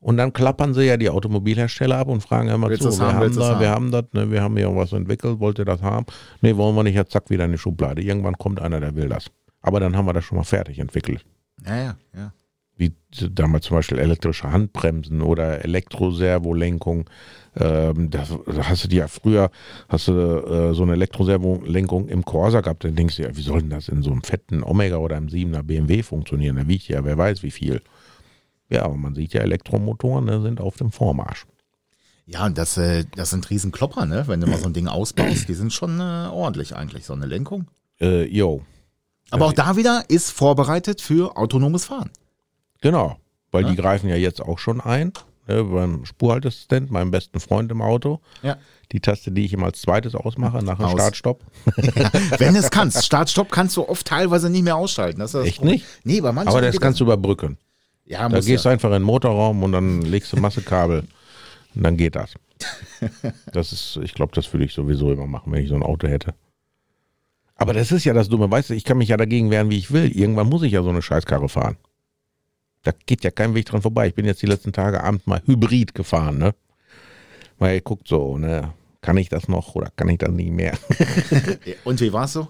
und dann klappern sie ja die Automobilhersteller ab und fragen immer zu, wir haben, haben, da, wir haben? haben das, ne, wir haben hier was entwickelt, wollt ihr das haben? Nee, wollen wir nicht, jetzt zack, wieder in die Schublade. Irgendwann kommt einer, der will das. Aber dann haben wir das schon mal fertig entwickelt. Ja, ja, ja. wie damals zum Beispiel elektrische Handbremsen oder Elektroservolenkung. Ähm, das, da hast du die ja früher, hast du äh, so eine Elektroservolenkung im Corsa gehabt, dann denkst du ja, wie soll denn das in so einem fetten Omega oder einem 7er BMW funktionieren? Da wiegt ja, wer weiß wie viel. Ja, aber man sieht ja, Elektromotoren ne, sind auf dem Vormarsch. Ja, und das, äh, das sind Riesenklopper, ne? Wenn du mal so ein Ding ausbaust, die sind schon äh, ordentlich eigentlich, so eine Lenkung. Äh, yo, Aber auch da wieder ist vorbereitet für autonomes Fahren. genau. Weil Ja. die greifen ja jetzt auch schon ein. Ne, beim Spurhalteassistent, meinem besten Freund im Auto. Ja. Die Taste, die ich immer als zweites ausmache, nach dem Aus. Start-Stopp. Wenn es kannst. Start-Stopp kannst du oft teilweise nicht mehr ausschalten. Das ist das Echt Problem. nicht? Nee, bei manchen Aber das kannst du überbrücken. Ja, Da gehst du einfach in den Motorraum und dann legst du Massekabel und dann geht das. Das ist, ich glaube, das würde ich sowieso immer machen, wenn ich so ein Auto hätte. Aber das ist ja das Dumme, weißt du, ich kann mich ja dagegen wehren, wie ich will. Irgendwann muss ich ja so eine Scheißkarre fahren. Da geht ja kein Weg dran vorbei. Ich bin jetzt die letzten Tage abends mal Hybrid gefahren, ne? Weil ihr guckt so, ne? Kann ich das noch oder kann ich das nicht mehr? Und wie war's so?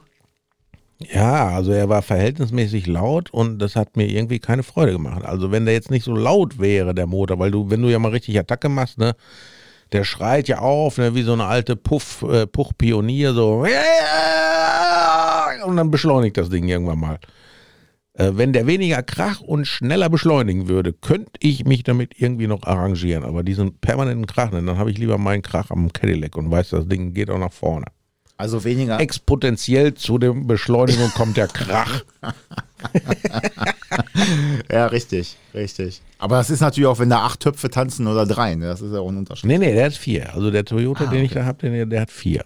Ja, also er war verhältnismäßig laut und das hat mir irgendwie keine Freude gemacht. Also wenn der jetzt nicht so laut wäre, der Motor, weil du, wenn du ja mal richtig Attacke machst, ne, der schreit ja auf, ne, wie so eine alte Puff, äh, Puch-Pionier, so und dann beschleunigt das Ding irgendwann mal. Äh, wenn der weniger Krach und schneller beschleunigen würde, könnte ich mich damit irgendwie noch arrangieren. Aber diesen permanenten Krach, ne, dann habe ich lieber meinen Krach am Cadillac und weiß, das Ding geht auch nach vorne. Also weniger. Exponentiell zu der Beschleunigung kommt der Krach. Ja, richtig, richtig. Aber das ist natürlich auch, wenn da acht Töpfe tanzen oder drei, ne? Das ist ja auch ein Unterschied. Nee, nee, der hat vier. Also der Toyota, Ah, den ich okay. da habe, der, der hat vier.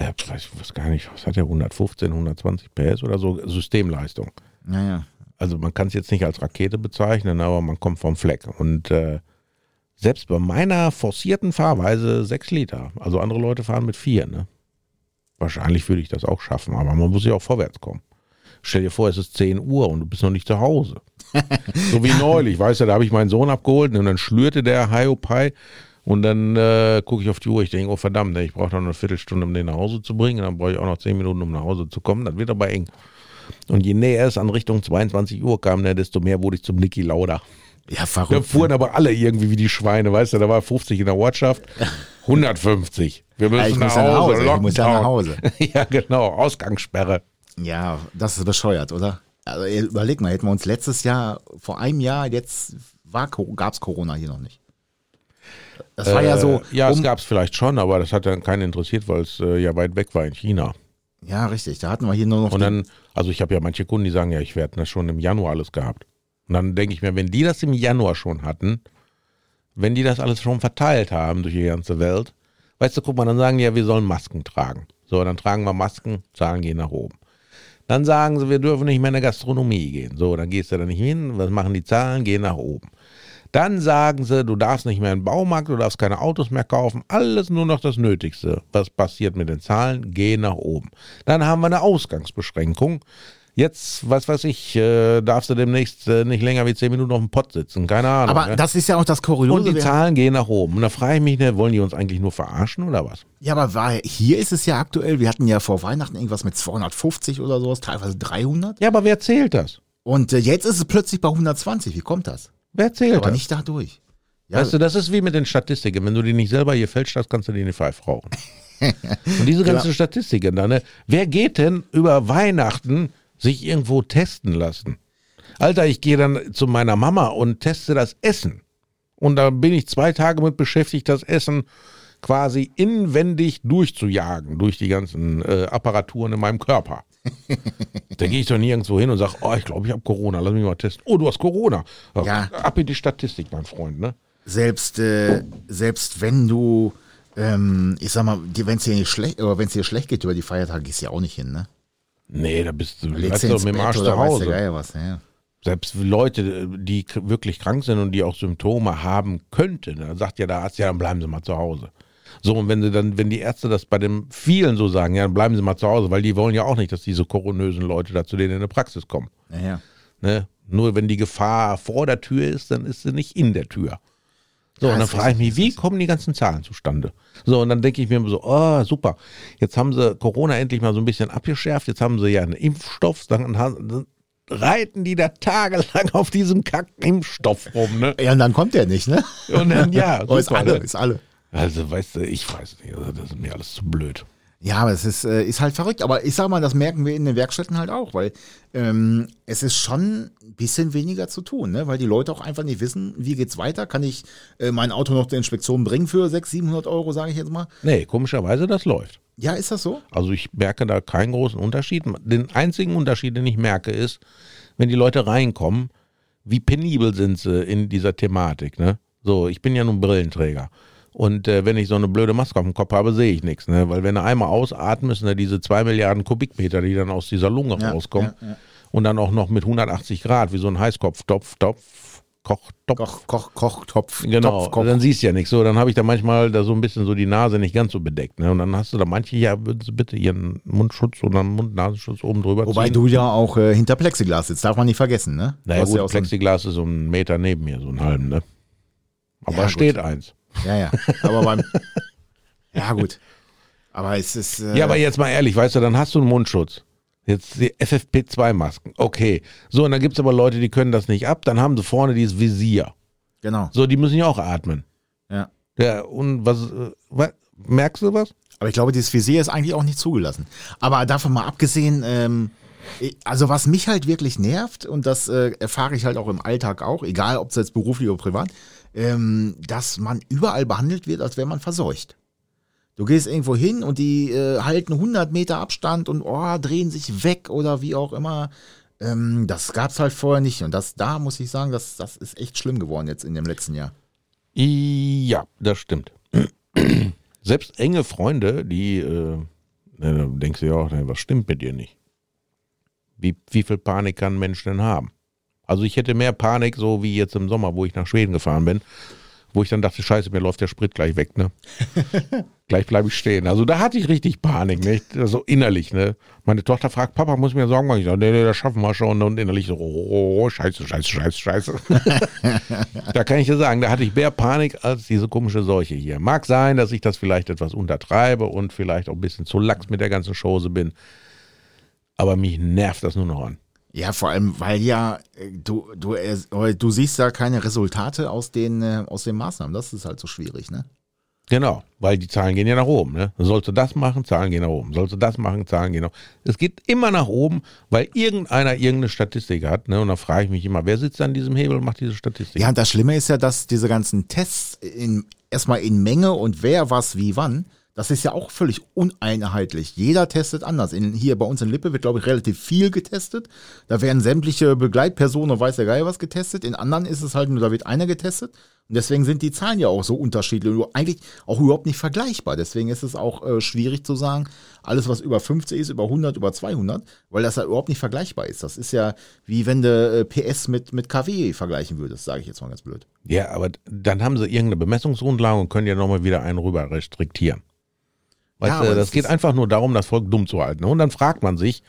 Ich weiß gar nicht, was hat der? 115, 120 PS oder so? Systemleistung. Ja, ja. Also man kann es jetzt nicht als Rakete bezeichnen, aber man kommt vom Fleck. Und äh, selbst bei meiner forcierten Fahrweise sechs Liter. Also andere Leute fahren mit vier, ne? Wahrscheinlich würde ich das auch schaffen, aber man muss ja auch vorwärts kommen. Stell dir vor, es ist 10 Uhr und du bist noch nicht zu Hause. so wie neulich, weißt du, da habe ich meinen Sohn abgeholt und dann schlürte der Hiopai und dann äh, gucke ich auf die Uhr, ich denke, oh verdammt, ich brauche noch eine Viertelstunde, um den nach Hause zu bringen, dann brauche ich auch noch zehn Minuten, um nach Hause zu kommen, das wird aber eng. Und je näher es an Richtung 22 Uhr kam, ne, desto mehr wurde ich zum Niki Lauda. Ja, Da verrückt. fuhren aber alle irgendwie wie die Schweine, weißt du, da war 50 in der Ortschaft, 150. Wir müssen Ja, nach ja nach Hause, Hause, ich muss ja nach. Hause. ja, genau, Ausgangssperre. Ja, das ist bescheuert, oder? Also überleg mal, hätten wir uns letztes Jahr, vor einem Jahr, jetzt gab es Corona hier noch nicht. Das war ja so, Äh, ja, es um, gab es vielleicht schon, aber das hat dann keinen interessiert, weil es äh, ja weit weg war in China. ja richtig, da hatten wir hier nur noch Und dann, also ich habe ja manche Kunden, die sagen, ja, ich werde das schon im Januar alles gehabt. Und dann denke ich mir, wenn die das im Januar schon hatten, wenn die das alles schon verteilt haben durch die ganze Welt, weißt du, guck mal, dann sagen die ja, wir sollen Masken tragen. So, dann tragen wir Masken, Zahlen gehen nach oben. Dann sagen sie, wir dürfen nicht mehr in der Gastronomie gehen. So, dann gehst du da nicht hin, was machen die Zahlen, gehen nach oben. Dann sagen sie, du darfst nicht mehr in den Baumarkt, du darfst keine Autos mehr kaufen, alles nur noch das Nötigste. Was passiert mit den Zahlen? Gehen nach oben. Dann haben wir eine Ausgangsbeschränkung. Jetzt, was weiß ich, äh, darfst du demnächst äh, nicht länger wie zehn Minuten auf dem Pott sitzen. Keine Ahnung. aber ne? das ist ja auch das Kuriose. Und die Zahlen gehen nach oben. Und da frage ich mich, ne, wollen die uns eigentlich nur verarschen oder was? Ja, aber war, hier ist es ja aktuell, wir hatten ja vor Weihnachten irgendwas mit 250 oder sowas, teilweise 300. Ja, aber wer zählt das? Und äh, jetzt ist es plötzlich bei 120. Wie kommt das? Wer zählt Aber das? nicht dadurch. Ja, Weißt du, das ist wie mit den Statistiken. Wenn du die nicht selber hier fälscht hast, kannst du die nicht pfeif rauchen. Und diese ganzen Statistiken da, ne? Wer geht denn über Weihnachten sich irgendwo testen lassen? Alter, ich gehe dann zu meiner Mama und teste das Essen. Und da bin ich zwei Tage mit beschäftigt, das Essen quasi inwendig durchzujagen durch die ganzen äh, Apparaturen in meinem Körper. Da gehe ich doch nirgendwo hin und sage, oh, ich glaube, ich habe Corona, lass mich mal testen. Oh, du hast Corona. Ja. Ab in die Statistik, mein Freund, ne? selbst, äh, selbst wenn du, ähm, ich sag mal, wenn es dir nicht schlecht, oder wenn es dir schlecht geht über die Feiertage, gehst du ja auch nicht hin, ne? Nee, da bist du bleibst du mit dem Arsch zu Hause. Geier was, ja. Selbst Leute, die wirklich krank sind und die auch Symptome haben könnten, dann sagt ja der Arzt, ja, dann bleiben Sie mal zu Hause. So, und wenn sie dann, wenn die Ärzte das bei den vielen so sagen, ja, dann bleiben Sie mal zu Hause, weil die wollen ja auch nicht, dass diese koronösen Leute da zu denen in eine Praxis kommen. Naja. Ne? Nur wenn die Gefahr vor der Tür ist, dann ist sie nicht in der Tür. So, Ja, und dann frage ich mich, wie kommen die ganzen Zahlen zustande? So, und dann denke ich mir so, oh, super, jetzt haben sie Corona endlich mal so ein bisschen abgeschärft, jetzt haben sie ja einen Impfstoff, dann, haben- reiten die da tagelang auf diesem Kack-Impfstoff rum, ne? Ja, und dann kommt der nicht, ne? Und dann, ja, Oh, ist super, alle, ne? ist alle. Also, weißt du, ich weiß nicht, also das ist mir alles zu blöd. Ja, aber es ist, äh, ist halt verrückt. Aber ich sag mal, das merken wir in den Werkstätten halt auch, weil ähm, es ist schon ein bisschen weniger zu tun, ne? weil die Leute auch einfach nicht wissen, wie geht's weiter. Kann ich äh, mein Auto noch der Inspektion bringen für 600, 700 Euro, sage ich jetzt mal. Nee, komischerweise, das läuft. Ja, ist das so? Also ich merke da keinen großen Unterschied. Den einzigen Unterschied, den ich merke, ist, wenn die Leute reinkommen, wie penibel sind sie in dieser Thematik. Ne? So, ich bin ja nun Brillenträger. Und äh, wenn ich so eine blöde Maske auf dem Kopf habe, sehe ich nichts. Ne? Weil wenn du einmal ausatmest, ne, diese zwei Milliarden Kubikmeter, die dann aus dieser Lunge Ja, rauskommen, ja, ja. und dann auch noch mit 180 Grad, wie so ein Heißkopf, Topf, Topf, Koch, Topf. Koch, Koch, Koch, Topf, Genau, Topf, Koch. dann siehst du ja nichts. So, dann habe ich da manchmal da so ein bisschen so die Nase nicht ganz so bedeckt. Ne? Und dann hast du da manche, ja, würden sie bitte ihren Mundschutz oder Mund-Nasenschutz oben drüber Wobei ziehen. du ja auch äh, hinter Plexiglas sitzt, darf man nicht vergessen, ne? Naja, gut, ja, auch so Plexiglas ist so ein Meter neben mir, so einen halben, ne? Aber Ja, da gut. steht eins. Ja, ja. Aber beim. ja, gut. Aber es ist. Äh, Ja, aber jetzt mal ehrlich, weißt du, dann hast du einen Mundschutz. Jetzt die FFP2-Masken. Okay. So, und dann gibt es aber Leute, die können das nicht ab. Dann haben sie vorne dieses Visier. Genau. So, die müssen ja auch atmen. Ja. Ja, und was, äh, was merkst du was? Aber ich glaube, dieses Visier ist eigentlich auch nicht zugelassen. Aber davon mal abgesehen, ähm, also was mich halt wirklich nervt, und das äh, erfahre ich halt auch im Alltag auch, egal ob es jetzt beruflich oder privat, ähm, dass man überall behandelt wird, als wäre man verseucht. Du gehst irgendwo hin und die äh, halten 100 Meter Abstand und oh, drehen sich weg oder wie auch immer. Ähm, das gab's halt vorher nicht. Und das, da muss ich sagen, das, das ist echt schlimm geworden jetzt in dem letzten Jahr. Ja, das stimmt. Selbst enge Freunde, die, äh, da denkst du ja auch, was stimmt mit dir nicht? Wie, wie viel Panik kann ein Mensch denn haben? Also ich hätte mehr Panik, so wie jetzt im Sommer, wo ich nach Schweden gefahren bin, wo ich dann dachte, scheiße, mir läuft der Sprit gleich weg, ne? gleich bleibe ich stehen. Also da hatte ich richtig Panik, nicht? So innerlich, ne? Meine Tochter fragt, Papa, muss mir Sorgen machen? Ich sage, nee, nee, das schaffen wir schon. Und innerlich so, oh, oh, scheiße, scheiße, scheiße, scheiße. da kann ich dir sagen, da hatte ich mehr Panik als diese komische Seuche hier. Mag sein, dass ich das vielleicht etwas untertreibe und vielleicht auch ein bisschen zu lax mit der ganzen Chose bin. Aber mich nervt das nur noch an. Ja, vor allem, weil ja, äh, du, du, äh, du siehst ja keine Resultate aus den, äh, aus den Maßnahmen. Das ist halt so schwierig, ne? Genau, weil die Zahlen gehen ja nach oben. Ne? Sollst du das machen, Zahlen gehen nach oben. Sollst du das machen, Zahlen gehen nach oben. Es geht immer nach oben, weil irgendeiner irgendeine Statistik hat. Ne? Und da frage ich mich immer, wer sitzt an diesem Hebel und macht diese Statistik? Ja, und das Schlimme ist ja, dass diese ganzen Tests in, erstmal in Menge und wer was wie wann, das ist ja auch völlig uneinheitlich. Jeder testet anders. In, hier bei uns in Lippe wird, glaube ich, relativ viel getestet. Da werden sämtliche Begleitpersonen und weiß der Geil was getestet. In anderen ist es halt nur, da wird einer getestet. Und deswegen sind die Zahlen ja auch so unterschiedlich und eigentlich auch überhaupt nicht vergleichbar. Deswegen ist es auch äh, schwierig zu sagen, alles was über 50 ist, über 100, über 200, weil das ja überhaupt nicht vergleichbar ist. Das ist ja wie wenn du äh, PS mit, mit KW vergleichen würdest, sage ich jetzt mal ganz blöd. Ja, aber dann haben sie irgendeine Bemessungsgrundlage und können ja nochmal wieder einen rüber restriktieren. Weißt Ja, du, das geht einfach nur darum, das Volk dumm zu halten. Und dann fragt man sich,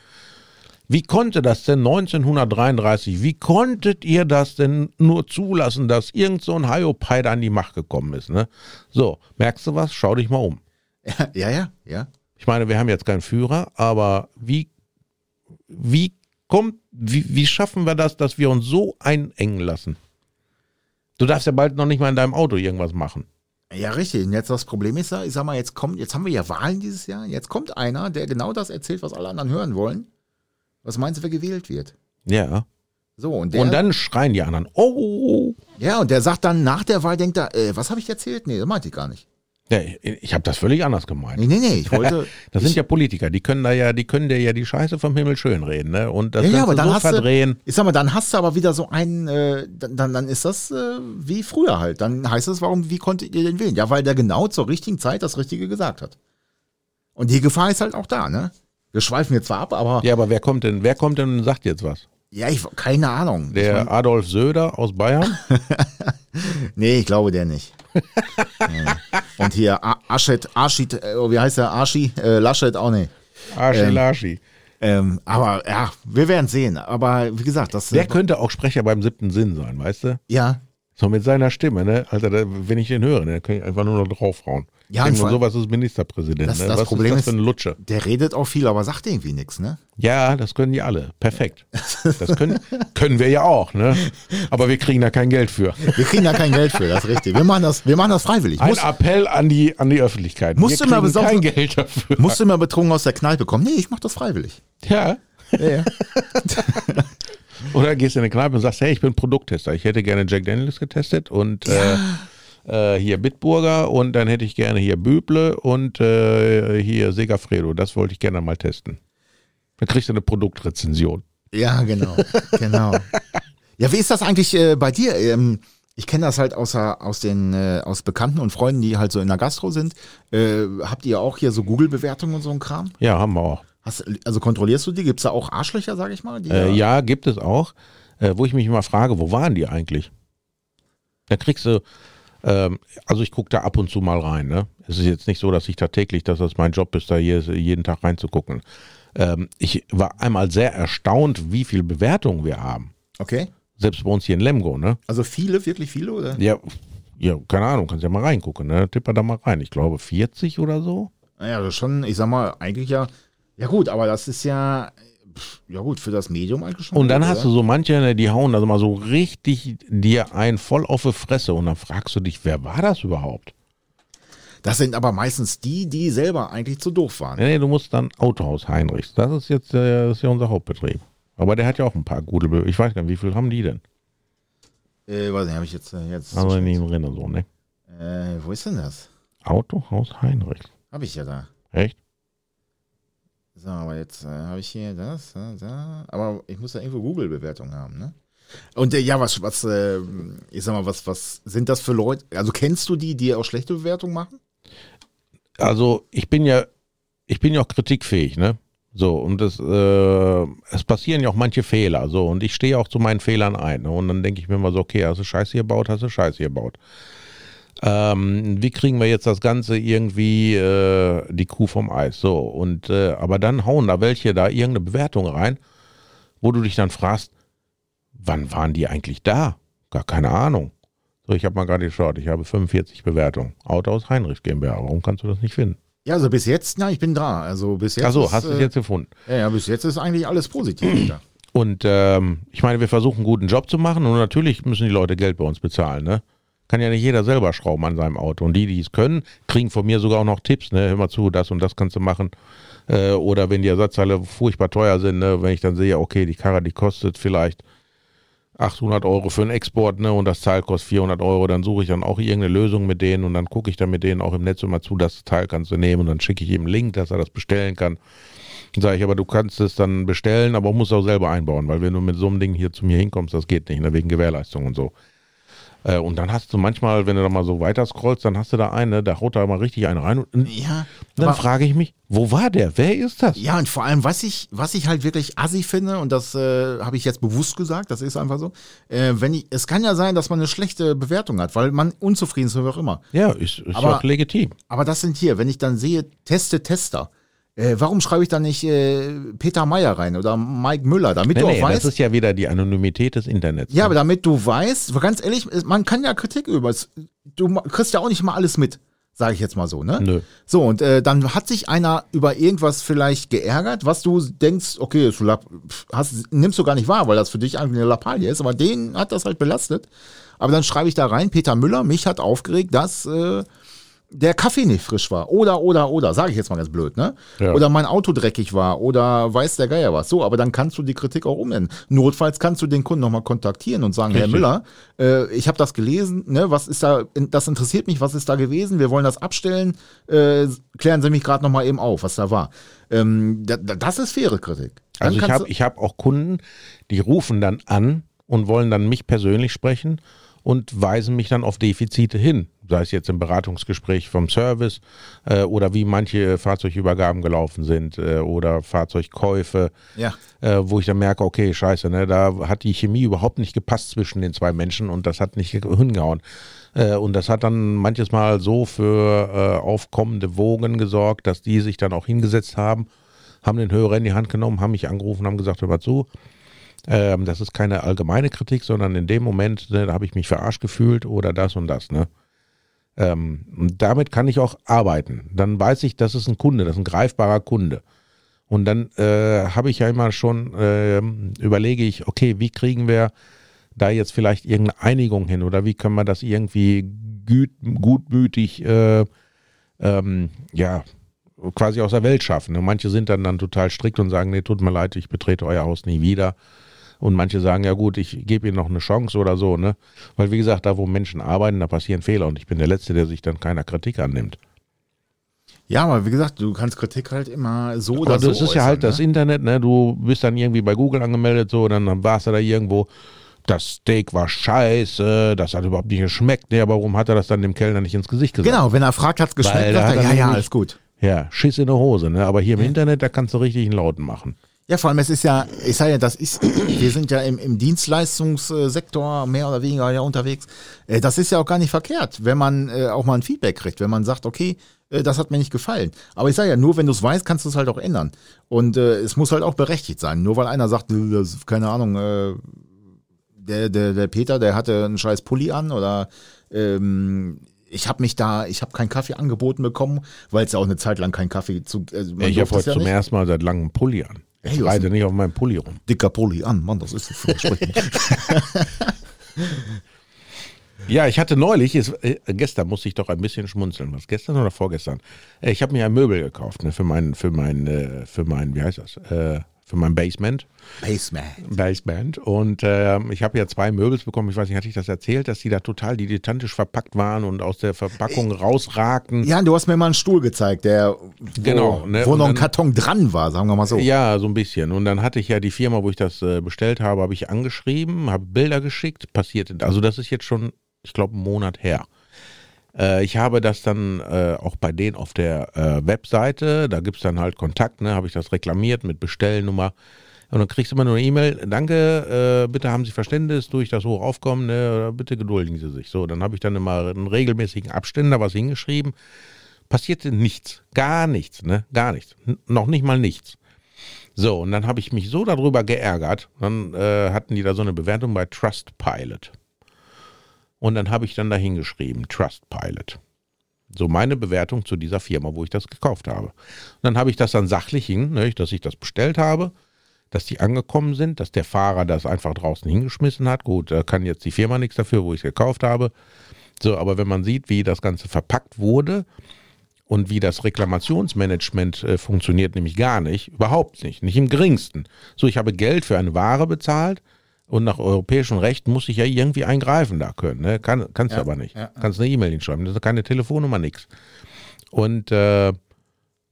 wie konnte das denn 1933, wie konntet ihr das denn nur zulassen, dass irgend so ein Hiopai da an die Macht gekommen ist? Ne? So, merkst du was? Schau dich mal um. Ja, ja, ja. Ich meine, wir haben jetzt keinen Führer, aber wie, wie kommt, wie, wie schaffen wir das, dass wir uns so einengen lassen? Du darfst ja bald noch nicht mal in deinem Auto irgendwas machen. Ja, richtig. Und jetzt das Problem ist ja, ich sag mal, jetzt kommt, jetzt haben wir ja Wahlen dieses Jahr. Jetzt kommt einer, der genau das erzählt, was alle anderen hören wollen. Was meinst du, wer gewählt wird? Ja. So, und der, Und dann schreien die anderen, oh, ja, und der sagt dann nach der Wahl, denkt er, äh, was habe ich erzählt? Nee, das meinte ich gar nicht. Ja, ich habe das völlig anders gemeint. Nee, nee, nee, ich wollte. Das sind ja Politiker, die können da ja, die können dir ja die Scheiße vom Himmel schön reden, ne? Und das ja, ja, aber dann so hast verdrehen. du, ich sag mal, dann hast du aber wieder so einen, äh, dann, dann, dann ist das äh, wie früher halt. Dann heißt es, warum, wie konntet ihr den wählen? Ja, weil der genau zur richtigen Zeit das Richtige gesagt hat. Und die Gefahr ist halt auch da, ne? Wir schweifen jetzt zwar ab, aber Ja, aber wer kommt denn, wer kommt denn und sagt jetzt was? Ja, ich keine Ahnung. Der ich mein, Adolf Söder aus Bayern? nee, ich glaube der nicht. nee. Und hier Aschet, Aschid, äh, wie heißt der? Aschi, äh, Laschet auch nicht. Arschilaschi. Ähm, aber ja, wir werden sehen. Aber wie gesagt, das Der könnte auch Sprecher beim siebten Sinn sein, weißt du? ja, So mit seiner Stimme, ne? Alter, da, wenn ich den höre, ne, kann ich einfach nur noch draufhauen. Ja, und sowas ist Ministerpräsident. Das- ne? das Was Problem ist das für eine Lutsche? der redet auch viel, aber sagt irgendwie nichts, ne? Ja, das können die alle. Perfekt. Das können, können wir ja auch, ne? Aber wir kriegen da kein Geld für. Wir kriegen da kein Geld für, das ist richtig. Wir machen das, wir machen das freiwillig. Ein Muss, Appell an die, an die Öffentlichkeit. Musst wir du kriegen besoffen- kein Geld dafür. musst du immer betrunken aus der Kneipe kommen? Nee, ich mach das freiwillig. Ja. Ja, ja. Oder gehst in eine Kneipe und sagst, hey, ich bin Produkttester. Ich hätte gerne Jack Daniels getestet und äh, äh, hier Bitburger und dann hätte ich gerne hier Böble und äh, hier Segafredo. Das wollte ich gerne mal testen. Dann kriegst du eine Produktrezension. Ja, genau, genau. Ja, wie ist das eigentlich äh, bei dir? Ähm, ich kenne das halt aus, der- aus den äh, aus Bekannten und Freunden, die halt so in der Gastro sind. Äh, habt ihr auch hier so Google-Bewertungen und so ein Kram? Ja, haben wir auch. Hast, also kontrollierst du die? Gibt's da auch Arschlöcher, sag ich mal? Die Äh, ja, gibt es auch. Äh, wo ich mich immer frage, wo waren die eigentlich? Da kriegst du, ähm, also ich gucke da ab und zu mal rein. Ne? Es ist jetzt nicht so, dass ich da täglich, dass das mein Job ist, da hier, jeden Tag reinzugucken. Ähm, ich war einmal sehr erstaunt, wie viel Bewertungen wir haben. Okay. Selbst bei uns hier in Lemgo, ne? Also viele, wirklich viele, oder? Ja, ja, keine Ahnung, kannst ja mal reingucken, ne? Tipper da mal rein. Ich glaube 40 oder so. Naja, das ist schon, ich sag mal, eigentlich ja. Ja, gut, aber das ist ja. pff, Ja, gut, für das Medium eigentlich schon. Und dann hast du so manche, ne, die hauen also mal so richtig dir ein voll auf die Fresse und dann fragst du dich, wer war das überhaupt? Das sind aber meistens die, die selber eigentlich zu doof waren. Nee, nee, du musst dann Autohaus Heinrichs. Das ist jetzt äh, das ist ja unser Hauptbetrieb. Aber der hat ja auch ein paar gute, Be ich weiß gar nicht, wie viel haben die denn? Äh, weiß nicht, habe ich jetzt. Äh, jetzt Also nicht drin so, ne? äh, wo ist denn das? Autohaus Heinrichs. Habe ich ja da. Echt? So, aber jetzt äh, habe ich hier das, da, da. Aber ich muss da irgendwo Google-Bewertung haben, ne? Und äh, ja, was, was, äh, ich sag mal, was, was sind das für Leute? Also kennst du die, die auch schlechte Bewertungen machen? Also ich bin ja, ich bin ja auch kritikfähig, ne? So, und das, äh, es passieren ja auch manche Fehler, so, und ich stehe auch zu meinen Fehlern ein. Ne? Und dann denke ich mir immer so, okay, hast du Scheiße gebaut, hast du Scheiße gebaut. Ähm, wie kriegen wir jetzt das Ganze irgendwie äh, die Kuh vom Eis? So, und äh, aber dann hauen da welche da irgendeine Bewertung rein, wo du dich dann fragst, wann waren die eigentlich da? Gar keine Ahnung. So, ich habe mal gerade geschaut, ich habe 45 Bewertungen. Auto aus Heinrich GmbH. Warum kannst du das nicht finden? Ja, also bis jetzt, na, ich bin da. Also bis jetzt. Achso, hast du es äh, jetzt gefunden. Ja, ja, bis jetzt ist eigentlich alles positiv. da. Und ähm, ich meine, wir versuchen einen guten Job zu machen und natürlich müssen die Leute Geld bei uns bezahlen, ne? Kann ja nicht jeder selber schrauben an seinem Auto. Und die, die es können, kriegen von mir sogar auch noch Tipps, ne? Hör mal zu, das und das kannst du machen. Äh, oder wenn die Ersatzteile furchtbar teuer sind, ne? wenn ich dann sehe, okay, die Karre, die kostet vielleicht 800 Euro für einen Export, ne? Und das Teil kostet 400 Euro, dann suche ich dann auch irgendeine Lösung mit denen und dann gucke ich dann mit denen auch im Netz immer zu, das Teil kannst du nehmen und dann schicke ich ihm einen Link, dass er das bestellen kann. Dann sage ich, aber du kannst es dann bestellen, aber musst auch selber einbauen, weil wenn du mit so einem Ding hier zu mir hinkommst, das geht nicht, ne, wegen Gewährleistung und so. Äh, und dann hast du manchmal, wenn du da mal so weiter scrollst, dann hast du da eine, da haut da mal richtig einen rein. Und Ja, dann frage ich mich, wo war der? Wer ist das? Ja, und vor allem, was ich, was ich halt wirklich assi finde, und das äh, habe ich jetzt bewusst gesagt, das ist einfach so, äh, wenn ich, es kann ja sein, dass man eine schlechte Bewertung hat, weil man unzufrieden ist, wie auch immer. Ja, ist, ist Aber- auch legitim. Aber das sind hier, wenn ich dann sehe, Teste Tester, äh, warum schreibe ich da nicht äh, Peter Meyer rein oder Mike Müller, damit Nee, du auch nee, das weißt, ist ja wieder die Anonymität des Internets. ja, ne? aber damit du weißt, ganz ehrlich, man kann ja Kritik über, du kriegst ja auch nicht mal alles mit, sage ich jetzt mal so, ne? Nö. So, und äh, dann hat sich einer über irgendwas vielleicht geärgert, was du denkst, okay, das pf, hast, nimmst du gar nicht wahr, weil das für dich eigentlich eine Lappalie ist, aber den hat das halt belastet. Aber dann schreibe ich da rein, Peter Müller, mich hat aufgeregt, dass äh, der Kaffee nicht frisch war. Oder, oder, oder, sage ich jetzt mal ganz blöd, ne? Ja. Oder mein Auto dreckig war oder weiß der Geier was. So, aber dann kannst du die Kritik auch umnennen. Notfalls kannst du den Kunden nochmal kontaktieren und sagen, Herr Richtig. Müller, äh, ich habe das gelesen, ne, was ist da, das interessiert mich, was ist da gewesen, wir wollen das abstellen, äh, klären Sie mich gerade nochmal eben auf, was da war. Ähm, da, da, das ist faire Kritik. Dann Also ich habe ich hab auch Kunden, die rufen dann an und wollen dann mich persönlich sprechen und weisen mich dann auf Defizite hin. Sei es jetzt im Beratungsgespräch vom Service äh, oder wie manche Fahrzeugübergaben gelaufen sind äh, oder Fahrzeugkäufe, Ja. äh, wo ich dann merke, okay, scheiße, ne, da hat die Chemie überhaupt nicht gepasst zwischen den zwei Menschen und das hat nicht hingehauen. Äh, und das hat dann manches Mal so für äh, aufkommende Wogen gesorgt, dass die sich dann auch hingesetzt haben, haben den Hörer in die Hand genommen, haben mich angerufen, haben gesagt, hör mal zu, ähm, das ist keine allgemeine Kritik, sondern in dem Moment, ne, da habe ich mich verarscht gefühlt oder das und das. Ne? Ähm, und damit kann ich auch arbeiten. Dann weiß ich, das ist ein Kunde, das ist ein greifbarer Kunde. Und dann äh, habe ich ja immer schon, ähm, überlege ich, okay, wie kriegen wir da jetzt vielleicht irgendeine Einigung hin oder wie können wir das irgendwie gut, gutmütig, äh, ähm, ja, quasi aus der Welt schaffen. Und manche sind dann, dann total strikt und sagen, nee, tut mir leid, ich betrete euer Haus nie wieder. Und manche sagen, ja gut, ich gebe ihnen noch eine Chance oder so, ne? Weil wie gesagt, da wo Menschen arbeiten, da passieren Fehler und ich bin der Letzte, der sich dann keiner Kritik annimmt. Ja, aber wie gesagt, du kannst Kritik halt immer so oder Aber so. das ist ja halt das ne? Internet, ne? Du bist dann irgendwie bei Google angemeldet, so, dann warst du da irgendwo, das Steak war scheiße, das hat überhaupt nicht geschmeckt. Nee, aber warum hat er das dann dem Kellner nicht ins Gesicht gesagt? Genau, wenn er fragt, hat's geschmeckt, Weil sagt hat er, ja, ja, alles gut. Ja, Schiss in der Hose, ne? Aber hier im Internet, da kannst du richtig einen Lauten machen. Ja, vor allem, es ist ja, ich sage ja, das ist, wir sind ja im, im Dienstleistungssektor mehr oder weniger ja unterwegs. Äh, Das ist ja auch gar nicht verkehrt, wenn man äh, auch mal ein Feedback kriegt, wenn man sagt, okay, äh, das hat mir nicht gefallen. Aber ich sage ja, nur wenn du es weißt, kannst du es halt auch ändern. Und äh, es muss halt auch berechtigt sein. Nur weil einer sagt, keine Ahnung, äh, der, der, der Peter, der hatte einen scheiß Pulli an oder ähm, ich habe mich da, ich habe keinen Kaffee angeboten bekommen, weil es ja auch eine Zeit lang keinen Kaffee zu. Also ich habe heute ja zum ersten Mal seit langem einen Pulli an. Ich was reite nicht auf meinem Pulli rum. dicker Pulli an. Mann, das ist so. Ja, ich hatte neulich, ist, äh, gestern musste ich doch ein bisschen schmunzeln. Was gestern oder vorgestern? Äh, ich habe mir ein Möbel gekauft, ne, für mein, für mein, äh, für mein, wie heißt das? Äh, für mein Basement. Baseman. Basement. Und ähm, ich habe ja zwei Möbels bekommen. Ich weiß nicht, hatte ich das erzählt, dass die da total dilettantisch verpackt waren und aus der Verpackung rausragten? Ja, du hast mir mal einen Stuhl gezeigt, der wo, Genau, ne, wo noch ein dann- Karton dran war, sagen wir mal so. Ja, so ein bisschen. Und dann hatte ich ja die Firma, wo ich das äh, bestellt habe, habe ich angeschrieben, habe Bilder geschickt, passiert. Also das ist jetzt schon, ich glaube, einen Monat her. Äh, ich habe das dann äh, auch bei denen auf der äh, Webseite, da gibt es dann halt Kontakt, ne, habe ich das reklamiert mit Bestellnummer. Und dann kriegst du immer nur eine E-Mail, danke, äh, bitte haben Sie Verständnis durch das hohe Aufkommen, ne, bitte geduldigen Sie sich. So, dann habe ich dann immer in regelmäßigen Abständen da was hingeschrieben. Passierte nichts, gar nichts, ne, gar nichts, N noch nicht mal nichts. So, und dann habe ich mich so darüber geärgert, dann äh, hatten die da so eine Bewertung bei Trustpilot. Und dann habe ich dann da hingeschrieben, Trustpilot. So meine Bewertung zu dieser Firma, wo ich das gekauft habe. Und dann habe ich das dann sachlich hin, ne, dass ich das bestellt habe, dass die angekommen sind, dass der Fahrer das einfach draußen hingeschmissen hat. Gut, da kann jetzt die Firma nichts dafür, wo ich es gekauft habe. So, aber wenn man sieht, wie das Ganze verpackt wurde und wie das Reklamationsmanagement äh, funktioniert, nämlich gar nicht, überhaupt nicht, nicht im geringsten. So, ich habe Geld für eine Ware bezahlt und nach europäischem Recht muss ich ja irgendwie eingreifen da können. Ne? Kann, kannst Ja, du aber nicht. ja. Kannst eine E-Mail hinschreiben, das ist keine Telefonnummer, nix. Und äh,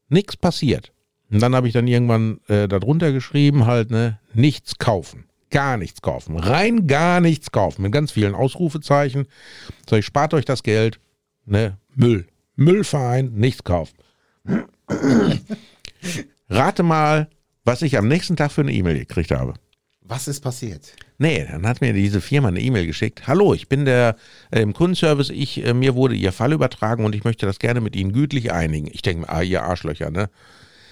nichts passiert. Und dann habe ich dann irgendwann äh, darunter geschrieben, halt, ne, nichts kaufen. Gar nichts kaufen. Rein gar nichts kaufen. Mit ganz vielen Ausrufezeichen. So, ich spart euch das Geld. Ne, Müll. Müllverein, nichts kaufen. Rate mal, was ich am nächsten Tag für eine E-Mail gekriegt habe. Was ist passiert? Nee, dann hat mir diese Firma eine E-Mail geschickt. Hallo, ich bin der äh, im Kundenservice. Ich, äh, mir wurde Ihr Fall übertragen und ich möchte das gerne mit Ihnen gütlich einigen. Ich denke mir, ah, ihr Arschlöcher, ne?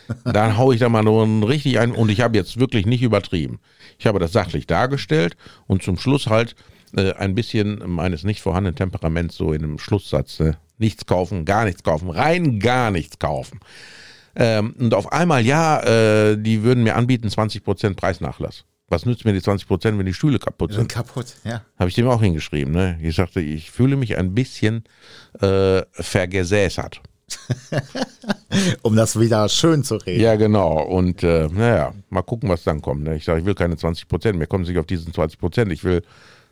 Dann hau ich da mal nur richtig ein und ich habe jetzt wirklich nicht übertrieben. Ich habe das sachlich dargestellt und zum Schluss halt äh, ein bisschen meines nicht vorhandenen Temperaments so in einem Schlusssatz. Ne? Nichts kaufen, gar nichts kaufen, rein gar nichts kaufen. Ähm, und auf einmal, ja, äh, die würden mir anbieten 20% Preisnachlass. Was nützt mir die 20%, wenn die Stühle kaputt Sind sind? kaputt, ja. Habe ich dem auch hingeschrieben. Ne? Ich sagte, ich fühle mich ein bisschen äh, vergesäßert. Um das wieder schön zu reden. Ja, genau. Und äh, naja, mal gucken, was dann kommt. Ne? Ich sage, ich will keine 20 Prozent. Mir kommen sie nicht auf diesen 20 Prozent. Ich will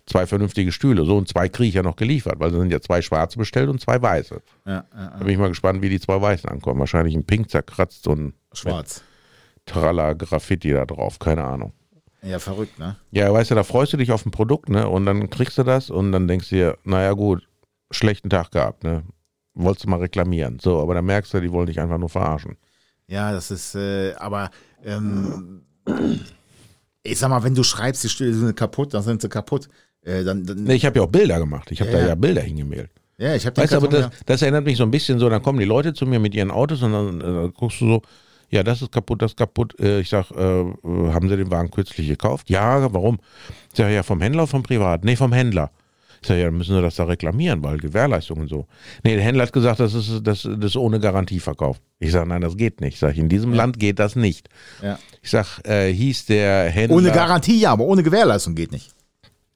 zwei vernünftige Stühle. So und zwei kriege ich ja noch geliefert, weil es sind ja zwei schwarze bestellt und zwei weiße. Ja, ja, Da bin ich mal gespannt, wie die zwei weißen ankommen. Wahrscheinlich ein Pink zerkratzt und Schwarz. Tralla Graffiti da drauf. Keine Ahnung. Ja, verrückt, ne? Ja, weißt du, da freust du dich auf ein Produkt, ne? Und dann kriegst du das und dann denkst du dir, naja gut, schlechten Tag gehabt, ne? Wolltest du mal reklamieren. So, aber dann merkst du, die wollen dich einfach nur verarschen. Ja, das ist, äh, aber ähm, ich sag mal, wenn du schreibst, die Stühle sind kaputt, dann sind sie kaputt. Äh, dann, dann, Nee, ich habe ja auch Bilder gemacht. Ich habe Ja, da ja. ja Bilder hingemailt. ja, ich habe Weißt du, aber das, das erinnert mich so ein bisschen so, dann kommen die Leute zu mir mit ihren Autos und dann äh, guckst du so, ja, das ist kaputt, das ist kaputt. Äh, ich sag, äh, äh, haben Sie den Wagen kürzlich gekauft? Ja, warum? Ich sag, ja, vom Händler oder vom Privat? Nee, vom Händler. Ich sag, ja, dann müssen Sie das da reklamieren, weil Gewährleistung und so. Nee, der Händler hat gesagt, das ist, das, das ohne Garantieverkauf. Ich sag, nein, das geht nicht. Ich sag, in diesem Land geht das nicht. Ja. Ich sag, äh, hieß der Händler. Ohne Garantie, ja, aber ohne Gewährleistung geht nicht.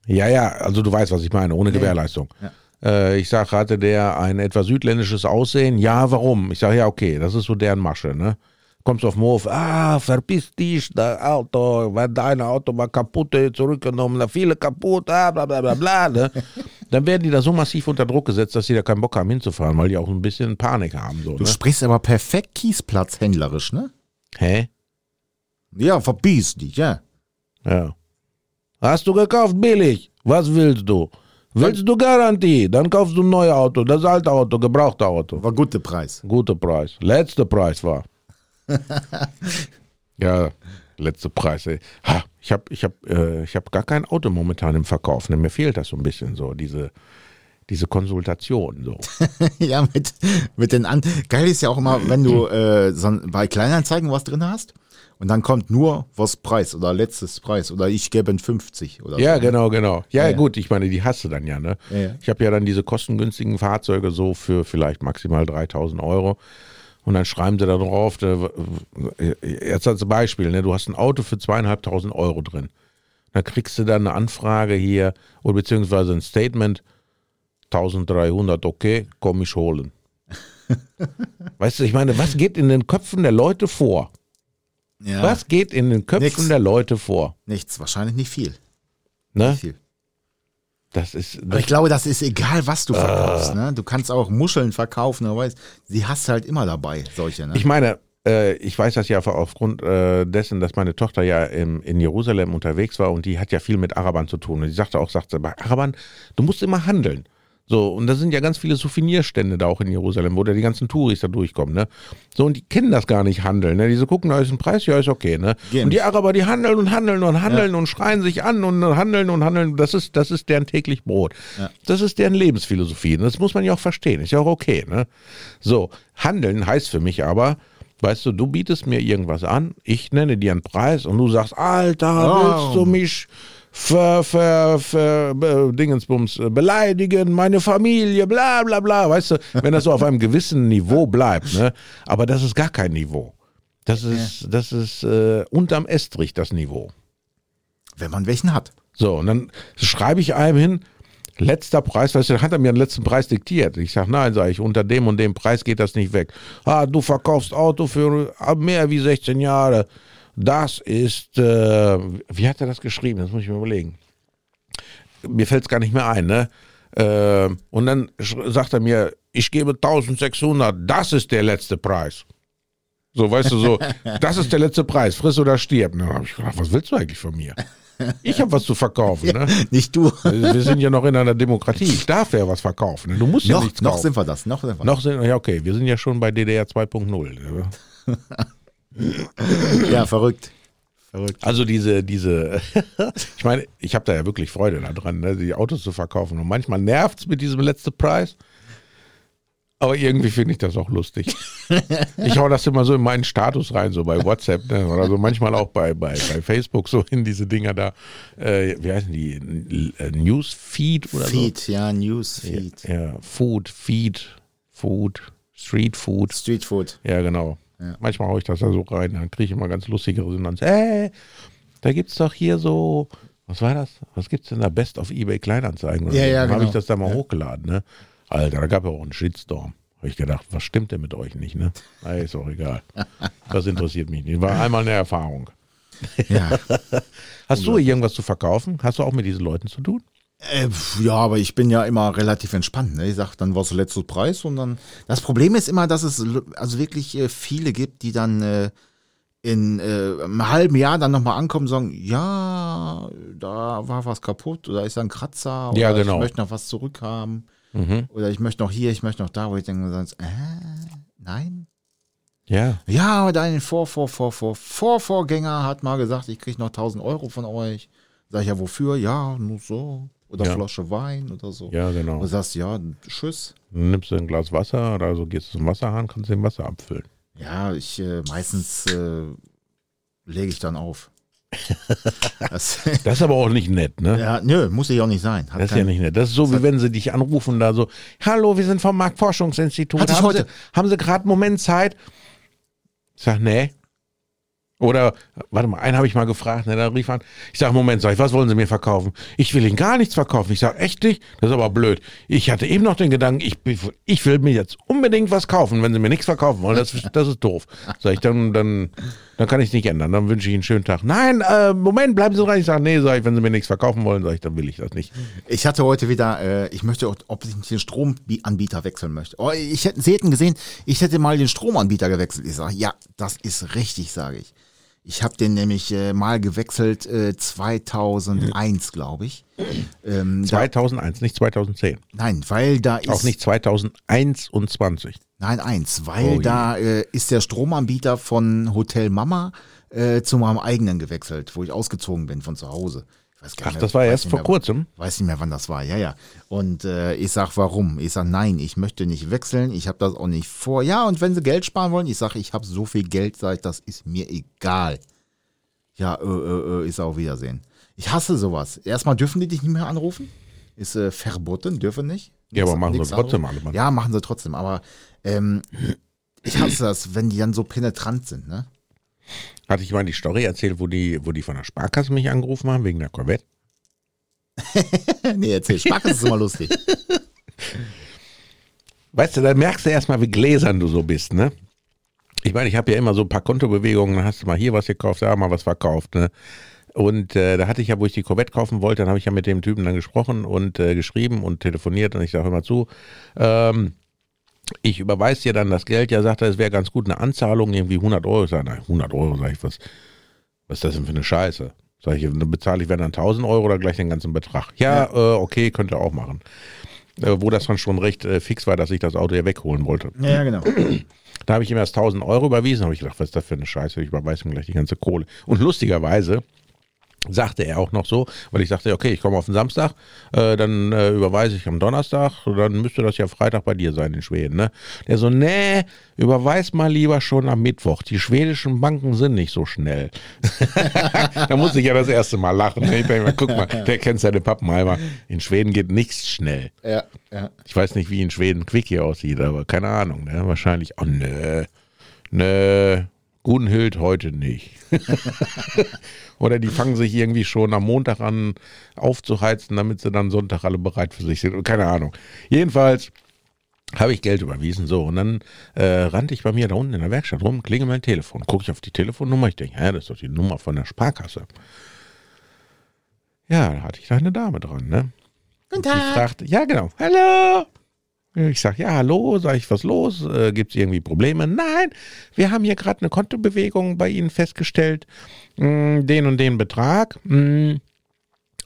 Ja, ja, also du weißt, was ich meine, ohne Gewährleistung. Äh, ich sage, hatte der ein etwas südländisches Aussehen? Ja, warum? Ich sage, ja, okay, das ist so deren Masche, ne? Kommst auf den Hof, ah, verpiss dich, das Auto, wenn dein Auto mal kaputt ist, zurückgenommen, da viele kaputt, ah, bla bla bla bla, ne? Dann werden die da so massiv unter Druck gesetzt, dass sie da keinen Bock haben hinzufahren, weil die auch ein bisschen Panik haben, so, Du ne? sprichst aber perfekt Kiesplatz händlerisch, ne? Hä? Ja, verbiss dich, ja. Ja. Hast du gekauft billig? Was willst du? Willst du Garantie? Dann kaufst du ein neues Auto, das alte Auto, gebrauchte Auto. War guter Preis. Guter Preis. Letzter Preis war. ja, letzter Preis. Ey. Ha, ich habe ich hab, äh, ich hab gar kein Auto momentan im Verkauf. Ne? Mir fehlt das so ein bisschen so, diese, diese Konsultation. So. ja, mit, mit den an. Geil ist ja auch immer, wenn du äh, so bei Kleinanzeigen was drin hast und dann kommt nur was Preis oder letztes Preis oder ich gebe ein 50 oder Ja, so. genau, genau. Ja, Ja, ja. gut, ich meine, die hast du dann ja. Ne? Ja, ja. Ich habe ja dann diese kostengünstigen Fahrzeuge so für vielleicht maximal 3000 Euro. Und dann schreiben sie da drauf, da, jetzt als Beispiel, ne, du hast ein Auto für zweieinhalbtausend Euro drin. Dann kriegst du dann eine Anfrage hier oder beziehungsweise ein Statement, 1300, okay, komm ich holen. weißt du, ich meine, was geht in den Köpfen der Leute vor? Ja, Was geht in den Köpfen Nix. der Leute vor? Nichts, wahrscheinlich nicht viel. Ne? Nicht viel. Das ist, Aber ich glaube, das ist egal, was du Ah. verkaufst. Ne? Du kannst auch Muscheln verkaufen, aber weißt, die hast du halt immer dabei, solche. Ne? Ich meine, äh, ich weiß das ja aufgrund äh, dessen, dass meine Tochter ja im, in Jerusalem unterwegs war und die hat ja viel mit Arabern zu tun. Und die sagte auch, sagte, bei Arabern, du musst immer handeln. So, und da sind ja ganz viele Souvenirstände da auch in Jerusalem, wo da die ganzen Touris da durchkommen, ne? So, und die kennen das gar nicht handeln, ne? Diese gucken, da ist ein Preis, ja, ist okay, ne? Gehen. Und die Araber, die handeln und handeln und handeln und schreien sich an und handeln und handeln. Das ist, das ist deren täglich Brot. Ja. Das ist deren Lebensphilosophie. Und das muss man ja auch verstehen. Ist ja auch okay, ne? So, handeln heißt für mich aber, Weißt du, du bietest mir irgendwas an, ich nenne dir einen Preis und du sagst, Alter, Oh. willst du mich ver, ver, ver, be, Dingensbums äh, beleidigen, meine Familie, bla bla bla, weißt du, wenn das so auf einem gewissen Niveau bleibt, ne? Aber das ist gar kein Niveau. Das ist, das ist äh, unterm Estrich das Niveau. Wenn man welchen hat. So, und dann schreibe ich einem hin, letzter Preis, weißt du, dann hat er mir einen letzten Preis diktiert. Ich sage, nein, sage ich, unter dem und dem Preis geht das nicht weg. Ah, du verkaufst Auto für mehr wie 16 Jahre. Das ist, äh, wie hat er das geschrieben? Das muss ich mir überlegen. Mir fällt es gar nicht mehr ein, ne? Äh, und dann sagt er mir, ich gebe 1600, das ist der letzte Preis. So, weißt du, so, das ist der letzte Preis, friss oder stirb. Und dann habe ich gedacht, was willst du eigentlich von mir? Ich habe was zu verkaufen, ne? Nicht du. Wir sind ja noch in einer Demokratie. Ich darf ja was verkaufen. ne? Du musst ja noch nichts noch kaufen. sind wir das. Noch sind wir noch sind, ja, okay, wir sind ja schon bei DDR 2.0. Ja, verrückt. Verrückt. Also diese, diese, ich meine, ich habe da ja wirklich Freude daran, ne, die Autos zu verkaufen. Und manchmal nervt es mit diesem letzten Preis. Aber irgendwie finde ich das auch lustig. Ich hau das immer so in meinen Status rein, so bei WhatsApp, ne, oder so manchmal auch bei, bei, bei Facebook, so in diese Dinger da. Äh, wie heißen die? Äh, Newsfeed oder so? Feed, ja, News, Feed. Ja, Food, Feed, Food, Street Food. Street Food. Ja, genau. Ja. Manchmal haue ich das da so rein, dann kriege ich immer ganz lustige Resonanz. Äh, da gibt's doch hier so, was war das? Was gibt's denn da? Best of eBay Kleinanzeigen? Oder Ja, so. ja, Dann habe genau. ich das da mal hochgeladen, ne? Alter, da gab ja auch einen Shitstorm. Habe ich gedacht, was stimmt denn mit euch nicht, ne? Na, ist auch egal. Das interessiert mich nicht. War einmal eine Erfahrung. Ja. Hast du irgendwas zu verkaufen? Hast du auch mit diesen Leuten zu tun? Äh, ja, aber ich bin ja immer relativ entspannt. Ne? Ich sag, dann war es der letzte Preis und dann. Das Problem ist immer, dass es also wirklich äh, viele gibt, die dann äh, in äh, einem halben Jahr dann nochmal ankommen und sagen, ja, da war was kaputt oder ist da ein Kratzer oder Ja, genau. ich möchte noch was zurückhaben Mhm. oder ich möchte noch hier, ich möchte noch da, wo ich denke, sonst, äh, nein. Ja. Ja, aber dein Vor, Vor, Vor, Vor, Vorvorgänger hat mal gesagt, ich krieg noch 1000 Euro von euch. Sag ich ja, wofür? Ja, nur so. Oder Ja. Flasche Wein oder so. Ja, genau. Du sagst, ja, tschüss. Nimmst du ein Glas Wasser oder so gehst du zum Wasserhahn, kannst den Wasser abfüllen. Ja, ich äh, meistens äh, lege ich dann auf. das, Das ist aber auch nicht nett, ne? ja, nö, muss ich auch nicht sein. Hat Das ist ja kein- nicht nett. Das ist so, wie wenn sie dich anrufen, da so, hallo, wir sind vom Marktforschungsinstitut. Haben, heute. Sie, haben Sie gerade einen Moment Zeit? Ich sag, nee. Oder, warte mal, einen habe ich mal gefragt, ne, da rief an. Ich sag, Moment, sag ich, was wollen Sie mir verkaufen? Ich will Ihnen gar nichts verkaufen. Ich sag, echt nicht? Das ist aber blöd. Ich hatte eben noch den Gedanken, ich, ich will mir jetzt unbedingt was kaufen. Wenn Sie mir nichts verkaufen wollen, das, das ist doof. Sag ich, dann, dann, dann kann ich es nicht ändern. Dann wünsche ich Ihnen einen schönen Tag. Nein, äh, Moment, bleiben Sie dran. Ich sage, nee, sag ich, wenn Sie mir nichts verkaufen wollen, sag ich, dann will ich das nicht. Ich hatte heute wieder, äh, ich möchte, auch- ob ich nicht den Stromanbieter wechseln möchte. Oh, ich hätte, Sie hätten gesehen, ich hätte mal den Stromanbieter gewechselt. Ich sage, ja, das ist richtig, sage ich. Ich habe den nämlich äh, mal gewechselt äh, 2001, glaube ich. Ähm, da, 2001, nicht 2010. nein, weil da ist Auch nicht 2021. Nein, eins, weil Oh da äh, ist der Stromanbieter von Hotel Mama äh, zu meinem eigenen gewechselt, wo ich ausgezogen bin von zu Hause. Ach, mehr- das war erst vor mehr, kurzem. Weiß nicht mehr, wann das war. Ja, ja. Und äh, ich sag, warum? Ich sag, nein, ich möchte nicht wechseln. Ich habe das auch nicht vor. Ja, und wenn sie Geld sparen wollen, ich sag, ich habe so viel Geld, sag ich, das ist mir egal. Ja, äh, äh, äh, ist auch Wiedersehen. Ich hasse sowas. Erstmal dürfen die dich nicht mehr anrufen. Ist äh, verboten, dürfen nicht. Ja, aber machen sie trotzdem anrufen. alle mal. Ja, machen sie trotzdem. Aber ähm, ich hasse das, wenn die dann so penetrant sind, ne? Hatte ich mal die Story erzählt, wo die, wo die von der Sparkasse mich angerufen haben, wegen der Corvette? nee, erzähl. Sparkasse ist immer lustig. Weißt du, da merkst du erstmal, wie gläsern du so bist, ne? Ich meine, ich habe ja immer so ein paar Kontobewegungen, dann hast du mal hier was gekauft, da mal was verkauft, ne? Und äh, da hatte ich ja, wo ich die Corvette kaufen wollte, dann habe ich ja mit dem Typen dann gesprochen und äh, geschrieben und telefoniert und ich sage immer zu, ähm, ich überweise dir dann das Geld, ja, sagt er, es wäre ganz gut eine Anzahlung, irgendwie 100 Euro. Ich sage, nein, 100 Euro, sage ich, was, was ist das denn für eine Scheiße? Sag ich, dann bezahle ich, wenn dann 1000 Euro oder gleich den ganzen Betrag. Ja, Äh, okay, könnt ihr auch machen. äh, wo das dann schon recht äh, fix war, dass ich das Auto ja wegholen wollte. Ja, ja, genau. Da habe ich ihm erst 1000 Euro überwiesen, habe ich gedacht, was ist das für eine Scheiße, ich überweise ihm gleich die ganze Kohle. Und lustigerweise sagte er auch noch so, weil ich sagte, okay, ich komme auf den Samstag, äh, dann äh, überweise ich am Donnerstag, dann müsste das ja Freitag bei dir sein in Schweden. Ne? Der so, nee, überweis mal lieber schon am Mittwoch. Die schwedischen Banken sind nicht so schnell. da muss ich ja das erste Mal lachen. Ich denke mal, guck mal, der kennt seine Pappenheimer. In Schweden geht nichts schnell. Ja, ja. Ich weiß nicht, wie in Schweden Quickie aussieht, aber keine Ahnung. Ne? Wahrscheinlich, oh nö, nö, Gunhild heute nicht. Oder die fangen sich irgendwie schon am Montag an aufzuheizen, damit sie dann Sonntag alle bereit für sich sind. Keine Ahnung. Jedenfalls habe ich Geld überwiesen. So, und dann äh, rannte ich bei mir da unten in der Werkstatt rum, klinge mein Telefon. Gucke ich auf die Telefonnummer. Ich denke, ja, das ist doch die Nummer von der Sparkasse. Ja, da hatte ich da eine Dame dran, ne? Guten Die fragte, ja genau, hallo. Ich sag, ja, hallo, sag ich, was los? Äh, Gibt es irgendwie Probleme? Nein, wir haben hier gerade eine Kontobewegung bei Ihnen festgestellt. Mh, den und den Betrag mh,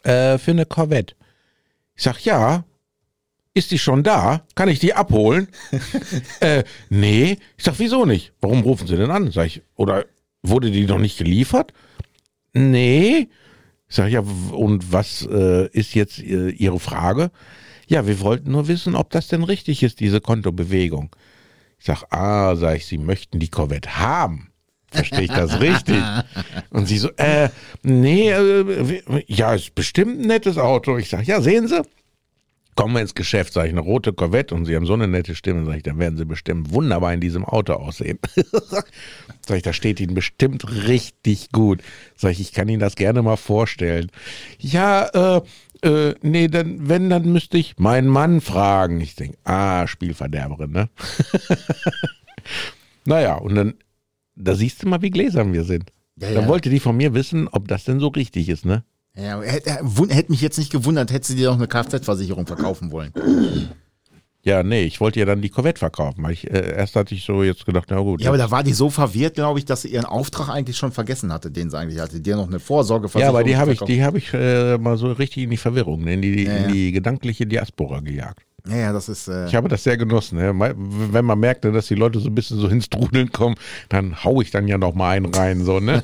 äh, für eine Corvette. Ich sag, ja, ist die schon da? Kann ich die abholen? äh, nee. Ich sag, wieso nicht? Warum rufen Sie denn an? Sag ich, oder wurde die noch nicht geliefert? Nee. Ich sag, ja, und was äh, ist jetzt äh, Ihre Frage? Ja, wir wollten nur wissen, ob das denn richtig ist, diese Kontobewegung. Ich sag, ah, sag ich, Sie möchten die Corvette haben. Verstehe ich das richtig? Und sie so, äh, nee, äh, ja, ist bestimmt ein nettes Auto. Ich sag, ja, sehen Sie, kommen wir ins Geschäft, sage ich, eine rote Corvette und Sie haben so eine nette Stimme, sage ich, dann werden Sie bestimmt wunderbar in diesem Auto aussehen. sag ich, da steht Ihnen bestimmt richtig gut. Sag ich, ich kann Ihnen das gerne mal vorstellen. Ja, äh, äh, nee, dann, wenn, dann müsste ich meinen Mann fragen. Ich denke, ah, Spielverderberin, ne? naja, und dann, da siehst du mal, wie gläsern wir sind. Ja, Dann ja. wollte die von mir wissen, ob das denn so richtig ist, ne? Ja, hätte, hätte mich jetzt nicht gewundert, hätte sie dir noch eine Kfz-Versicherung verkaufen wollen. Ja, nee, ich wollte ja dann die Corvette verkaufen. Weil ich, äh, erst hatte ich so jetzt gedacht, na gut. Ja, aber da war die so verwirrt, glaube ich, dass sie ihren Auftrag eigentlich schon vergessen hatte, den sie eigentlich hatte. Dir noch eine Vorsorgeversicherung. ja, aber die habe ich, die habe ich äh, mal so richtig in die Verwirrung, ne, in die, Ja, in ja. die gedankliche Diaspora gejagt. Ja, ja, das ist. Äh, Ich habe das sehr genossen. Ne? Wenn man merkt, dass die Leute so ein bisschen so ins Trudeln kommen, dann hau ich dann ja noch mal einen rein. So, ne?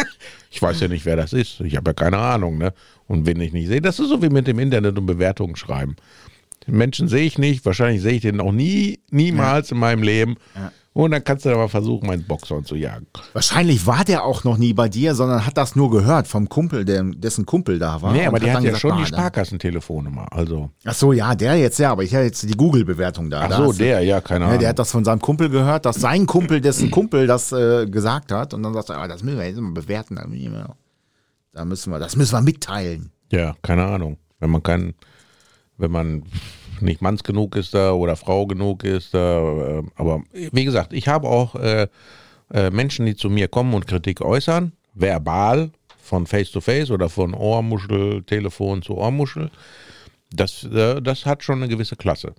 ich weiß ja nicht, wer das ist. Ich habe ja keine Ahnung. Ne? Und wenn ich nicht sehe, das ist so wie mit dem Internet und Bewertungen schreiben. Den Menschen sehe ich nicht, wahrscheinlich sehe ich den auch nie, niemals in meinem Leben. Ja. Und dann kannst du aber versuchen, meinen Boxhorn zu jagen. wahrscheinlich war der auch noch nie bei dir, sondern hat das nur gehört vom Kumpel, der, dessen Kumpel da war. Nee, aber die hat dann ja gesagt, schon die Sparkassentelefonnummer. Also, Ach so, ja, der jetzt ja, aber ich habe jetzt die Google-Bewertung da. ach Da so, der, ja, keine Ja, Ahnung. der hat das von seinem Kumpel gehört, dass sein Kumpel, dessen Kumpel das äh, gesagt hat. Und dann sagt er, ah, das müssen wir jetzt mal bewerten. Da müssen wir- das müssen wir mitteilen. Ja, keine Ahnung. Wenn man kann, wenn man nicht Manns genug ist da oder Frau genug ist da. äh, Aber wie gesagt, ich habe auch äh, äh, Menschen, die zu mir kommen und Kritik äußern, verbal, von Face to Face oder von Ohrmuschel, Telefon zu Ohrmuschel. Das, äh, das hat schon eine gewisse Klasse.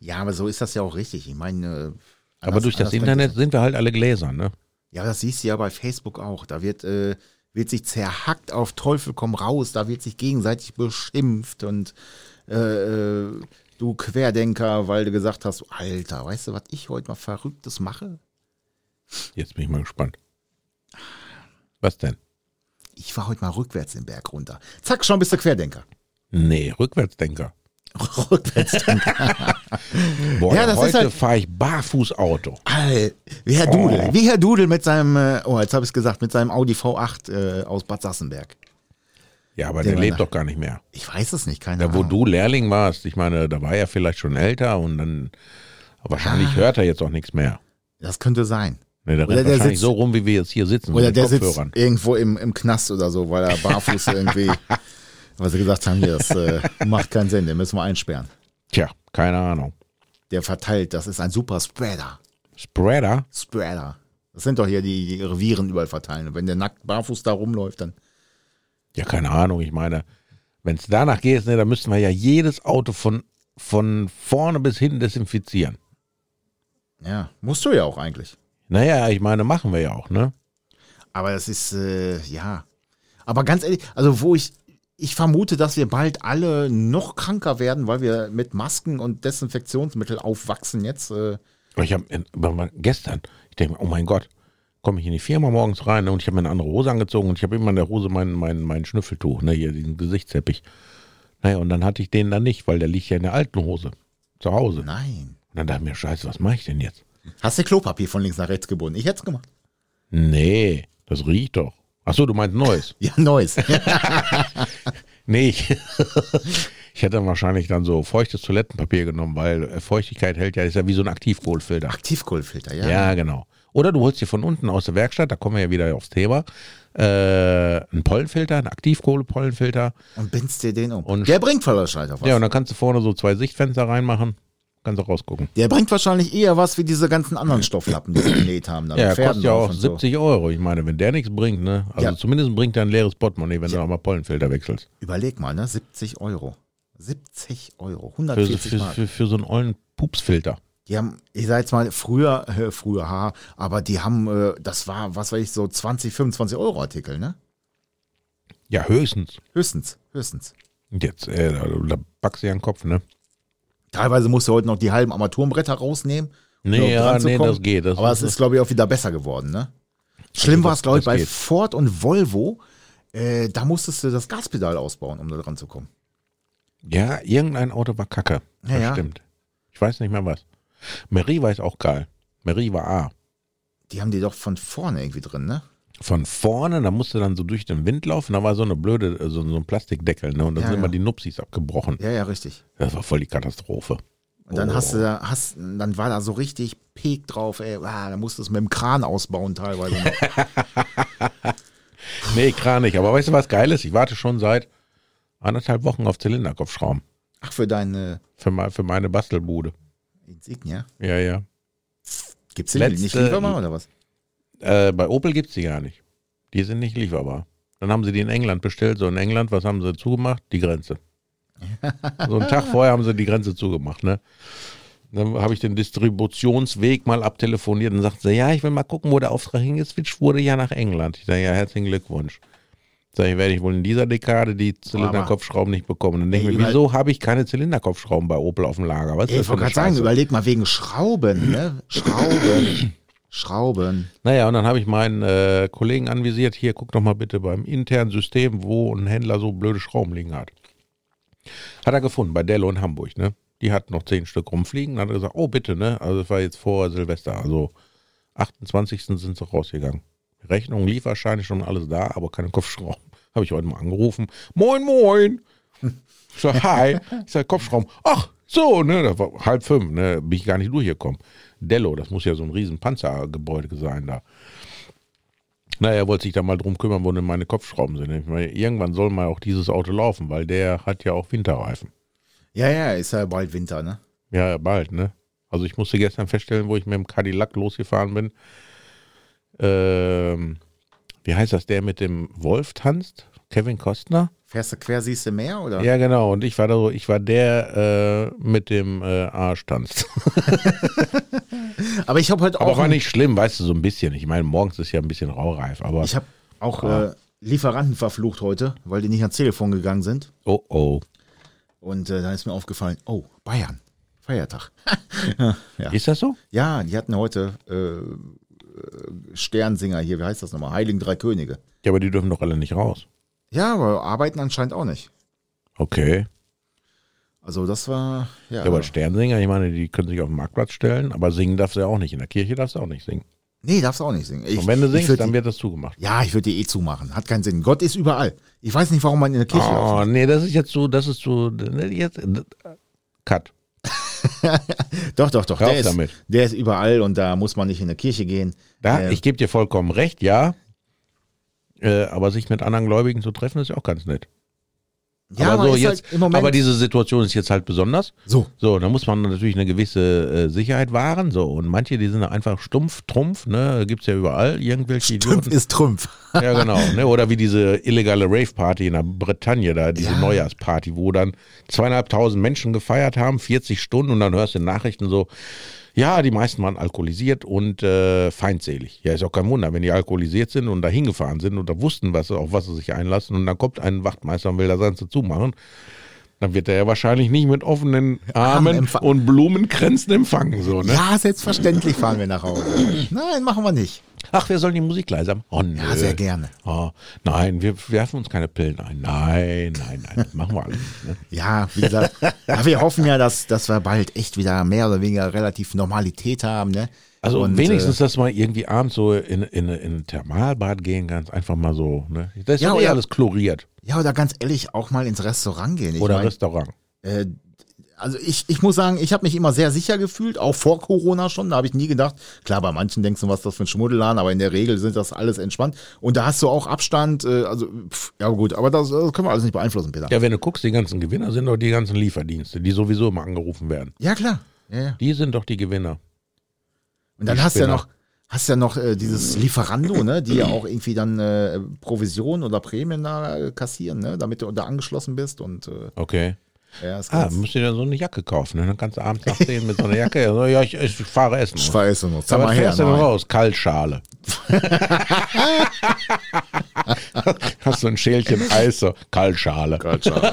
Ja, aber so ist das ja auch richtig. Ich meine, Aber durch das Internet sind wir halt alle Gläsern, ne? Ja, das siehst du ja bei Facebook auch. Da wird, äh, wird sich zerhackt auf Teufel komm raus. Da wird sich gegenseitig beschimpft und äh, äh, du Querdenker, weil du gesagt hast, Alter, weißt du, was ich heute mal Verrücktes mache? Jetzt bin ich mal gespannt. Was denn? Ich war heute mal rückwärts den Berg runter. Zack, schon bist du Querdenker. Nee, Rückwärtsdenker. Rückwärtsdenker. Boah, Ja, das ist heute halt- fahre ich barfuß Auto. Wie Herr Dudel, wie Herr Dudel mit seinem, äh, oh, jetzt habe ich es gesagt, mit seinem Audi V8 äh, aus Bad Sassenberg. Ja, aber Der der lebt doch gar nicht mehr. Ich weiß es nicht, keine Da, wo Ahnung. du Lehrling warst, ich meine, da war er vielleicht schon älter und dann wahrscheinlich hört er jetzt auch nichts mehr. Das könnte sein. Ne, der Oder der sitzt- so rum, wie wir jetzt hier sitzen, Oder der sitzt Kopfhörern. irgendwo im, im Knast oder so, weil er barfuß irgendwie, weil sie gesagt haben, hier, das äh, macht keinen Sinn, den müssen wir einsperren. Tja, keine Ahnung. Der verteilt, das ist ein super Spreader. Spreader? Spreader. Das sind doch hier die, die ihre Viren überall verteilen. Und wenn der nackt barfuß da rumläuft, dann. Ja, keine Ahnung. Ich meine, wenn es danach geht, ne, dann müssten wir ja jedes Auto von, von vorne bis hinten desinfizieren. Ja, musst du ja auch eigentlich. Naja, ich meine, machen wir ja auch, ne? Aber das ist, äh, ja. Aber ganz ehrlich, also wo ich, ich vermute, dass wir bald alle noch kranker werden, weil wir mit Masken und Desinfektionsmittel aufwachsen jetzt. Äh, Ich habe gestern, ich denke mir, oh mein Gott, komme ich in die Firma morgens rein und ich habe mir eine andere Hose angezogen und ich habe immer in der Hose mein, mein, mein Schnüffeltuch, ne, hier diesen Gesichtsteppich. Naja, und dann hatte ich den dann nicht, weil der liegt ja in der alten Hose zu Hause. nein. Und dann dachte ich mir, scheiße, was mache ich denn jetzt? Hast du Klopapier von links nach rechts gebunden? Ich hätte es gemacht. Nee, das riecht doch. Ach so, du meinst neues. Ja, neues. Nee, ich, ich hätte wahrscheinlich dann so feuchtes Toilettenpapier genommen, weil äh, Feuchtigkeit hält ja, ist ja wie so ein Aktivkohlfilter. Aktivkohlfilter, ja. Ja, genau. Oder du holst dir von unten aus der Werkstatt, da kommen wir ja wieder aufs Thema, äh, einen Pollenfilter, einen Aktivkohlepollenfilter. Und bindst dir den um. Und- der bringt wahrscheinlich was. Ja, und dann kannst du vorne so zwei Sichtfenster reinmachen, kannst du rausgucken. Der bringt wahrscheinlich eher was wie diese ganzen anderen Stofflappen, die wir genäht haben. Da Ja, kostet ja auch und so. 70 Euro. Ich meine, wenn der nichts bringt, ne? Also Ja. zumindest bringt er ein leeres Portemonnaie, wenn du auch mal Pollenfilter wechselst. Überleg mal, ne? 70 Euro. 70 Euro. Für, 140 für, Mark. für, für so einen ollen Pupsfilter. Die haben, ich sag jetzt mal, früher, äh, früher, haha, aber die haben, äh, das war, was weiß ich, so 20, 25 Euro Artikel, ne? Ja, höchstens. Höchstens, höchstens. Jetzt, äh, da, da packst du ja den Kopf, ne? Teilweise musst du heute noch die halben Armaturenbretter rausnehmen. um Nee, ja, nee, das geht. Das aber es ist, glaube ich, auch wieder besser geworden, ne? Schlimm war es, glaube ich, bei geht. Ford und Volvo. Äh, da musstest du das Gaspedal ausbauen, um da dran zu kommen. Ja, irgendein Auto war kacke. Ja, das ja. stimmt. Ich weiß nicht mehr was. Marie war jetzt auch geil. Marie war A. Die haben die doch von vorne irgendwie drin, ne? Von vorne, da musste dann so durch den Wind laufen, da war so eine blöde, äh, so, so ein Plastikdeckel, ne? Und dann Ja, sind ja. immer die Nupsis abgebrochen. Ja, ja, richtig. Das war voll die Katastrophe. Und dann Oh. hast du da, hast, dann war da so richtig Pek drauf, ey, ah, da musst du es mit dem Kran ausbauen teilweise. noch. Nee, klar nicht. Aber weißt du, was geil ist? Ich warte schon seit anderthalb Wochen auf Zylinderkopfschrauben. Ach, für deine Für, mein, für meine Bastelbude. Insignia? Ja, ja. Gibt's die Letzte- nicht lieferbar oder was? Äh, bei Opel gibt's die gar nicht. Die sind nicht lieferbar. Dann haben sie die in England bestellt. So in England, was haben sie zugemacht? Die Grenze. so einen Tag vorher haben sie die Grenze zugemacht. Ne? Dann habe ich den Distributionsweg mal abtelefoniert und sagte ja, ich will mal gucken, wo der Auftrag hingeswitcht wurde, ja nach England. Ich sage, ja, herzlichen Glückwunsch. Sag ich, werde ich wohl in dieser Dekade die Zylinderkopfschrauben nicht bekommen. Dann denke ich mir, wieso habe ich keine Zylinderkopfschrauben bei Opel auf dem Lager? Was ist ich wollte gerade sagen, überleg mal wegen Schrauben, ne? Schrauben. Schrauben. Naja, und dann habe ich meinen äh, Kollegen anvisiert, hier, guck doch mal bitte beim internen System, wo ein Händler so blöde Schrauben liegen hat. Hat er gefunden, bei Dello in Hamburg, ne? Die hat noch zehn Stück rumfliegen. Dann hat er gesagt, oh bitte, ne? Also das war jetzt vor Silvester, also 28. sind sie rausgegangen. Rechnung lief wahrscheinlich schon alles da, aber keine Kopfschrauben. Habe ich heute mal angerufen. Moin, moin. Ich sag, hi. Ich sag, Kopfschrauben. Ach, so, ne? Das war halb fünf, ne? Bin ich gar nicht durchgekommen. Dello, das muss ja so ein riesen Panzergebäude sein da. Naja, er wollte sich da mal drum kümmern, wo denn meine Kopfschrauben sind. Ich meine, irgendwann soll mal auch dieses Auto laufen, weil der hat ja auch Winterreifen. Ja, ja, ist ja bald Winter, ne? Ja, bald, ne? Also ich musste gestern feststellen, wo ich mit dem Cadillac losgefahren bin. Ähm, wie heißt das, der mit dem Wolf tanzt? Kevin Costner? Fährst du quer, siehst du mehr, oder? Ja, genau. Und ich war da so, ich war der äh, mit dem äh, Arsch tanzt. Aber ich habe heute Aber auch, war ein- nicht schlimm, weißt du, so ein bisschen. Ich meine, morgens ist ja ein bisschen raureif, aber ich habe auch äh, Lieferanten verflucht heute, weil die nicht ans Telefon gegangen sind. oh oh. Und äh, dann ist mir aufgefallen, oh, Bayern, Feiertag. ja. Ist das so? ja, die hatten heute äh, äh, Sternsinger hier, wie heißt das nochmal? Heiligen Drei Könige. Ja, aber die dürfen doch alle nicht raus. Ja, aber arbeiten anscheinend auch nicht. Okay. Also das war, ja. Ja, aber Sternsinger, ich meine, die können sich auf den Marktplatz stellen, aber singen darfst du ja auch nicht. In der Kirche darfst du auch nicht singen. nee, darfst du auch nicht singen. Ich, Und wenn du singst, dann die, wird das zugemacht. Ja, ich würde die eh zumachen. Hat keinen Sinn. Gott ist überall. Ich weiß nicht, warum man in der Kirche Oh, aufmacht. nee, das ist jetzt so, das ist so, ne, jetzt, Cut. Doch, doch, doch. Der ist, der ist überall und da muss man nicht in der Kirche gehen. Da, Ähm, ich gebe dir vollkommen recht, ja. Äh, aber sich mit anderen Gläubigen zu treffen, ist ja auch ganz nett. ja, aber, so jetzt, halt Moment aber diese Situation ist jetzt halt besonders. so. So, da muss man natürlich eine gewisse äh, Sicherheit wahren. So, und manche, die sind einfach stumpf, trumpf, ne? Gibt's ja überall irgendwelche Trümpf Idioten. ist Trümpf. Ja, genau. Ne? Oder wie diese illegale Rave-Party in der Bretagne, da, diese Ja. Neujahrsparty, wo dann zweieinhalbtausend Menschen gefeiert haben, 40 Stunden und dann hörst du in Nachrichten so, Ja, die meisten waren alkoholisiert und äh, feindselig. Ja, ist auch kein Wunder, wenn die alkoholisiert sind und da hingefahren sind und da wussten, was, auf was sie sich einlassen und dann kommt ein Wachtmeister und will das Ganze zumachen, dann wird er ja wahrscheinlich nicht mit offenen Armen und Blumenkränzen empfangen. So, ne? Ja, selbstverständlich fahren wir nach Hause. Nein, machen wir nicht. Ach, wir sollen die Musik leiser machen? Oh, nö. Ja, sehr gerne. Oh, nein, wir werfen uns keine Pillen ein. Nein, nein, nein, das machen wir alles nicht. Ne? Ja, wie gesagt, ja, wir hoffen ja, dass, dass wir bald echt wieder mehr oder weniger relativ Normalität haben. Ne? Also Und, wenigstens, äh, dass man irgendwie abends so in, in, in ein Thermalbad gehen kann, einfach mal so. Ne? Das ist Ja, eh alles chloriert. ja, oder ganz ehrlich, auch mal ins Restaurant gehen. Ich Oder mein, Restaurant. äh, also ich, ich muss sagen, ich habe mich immer sehr sicher gefühlt, auch vor Corona schon. Da habe ich nie gedacht, klar, bei manchen denkst du, was ist das für ein Schmuddelladen, aber in der Regel sind das alles entspannt. Und da hast du auch Abstand, äh, also pff, ja gut, aber das, das können wir alles nicht beeinflussen, Peter. Ja, wenn du guckst, die ganzen Gewinner sind doch die ganzen Lieferdienste, die sowieso immer angerufen werden. Ja, klar. Ja, ja. Die sind doch die Gewinner. Und dann Die hast du ja noch, hast ja noch äh, dieses Lieferando, ne, die ja auch irgendwie dann äh, Provision oder Prämien da äh, kassieren, ne, damit du da angeschlossen bist und äh, Okay. Ja, ist Ah, musst du dir so eine Jacke kaufen. Ne? Dann kannst du abends nachsehen mit so einer Jacke. Ja, so, ja ich, ich fahre essen. ich weiß nur, sag Aber mal her. fährst du denn raus? Kaltschale. Hast du ein Schälchen Eis, so Kaltschale. Kaltschale.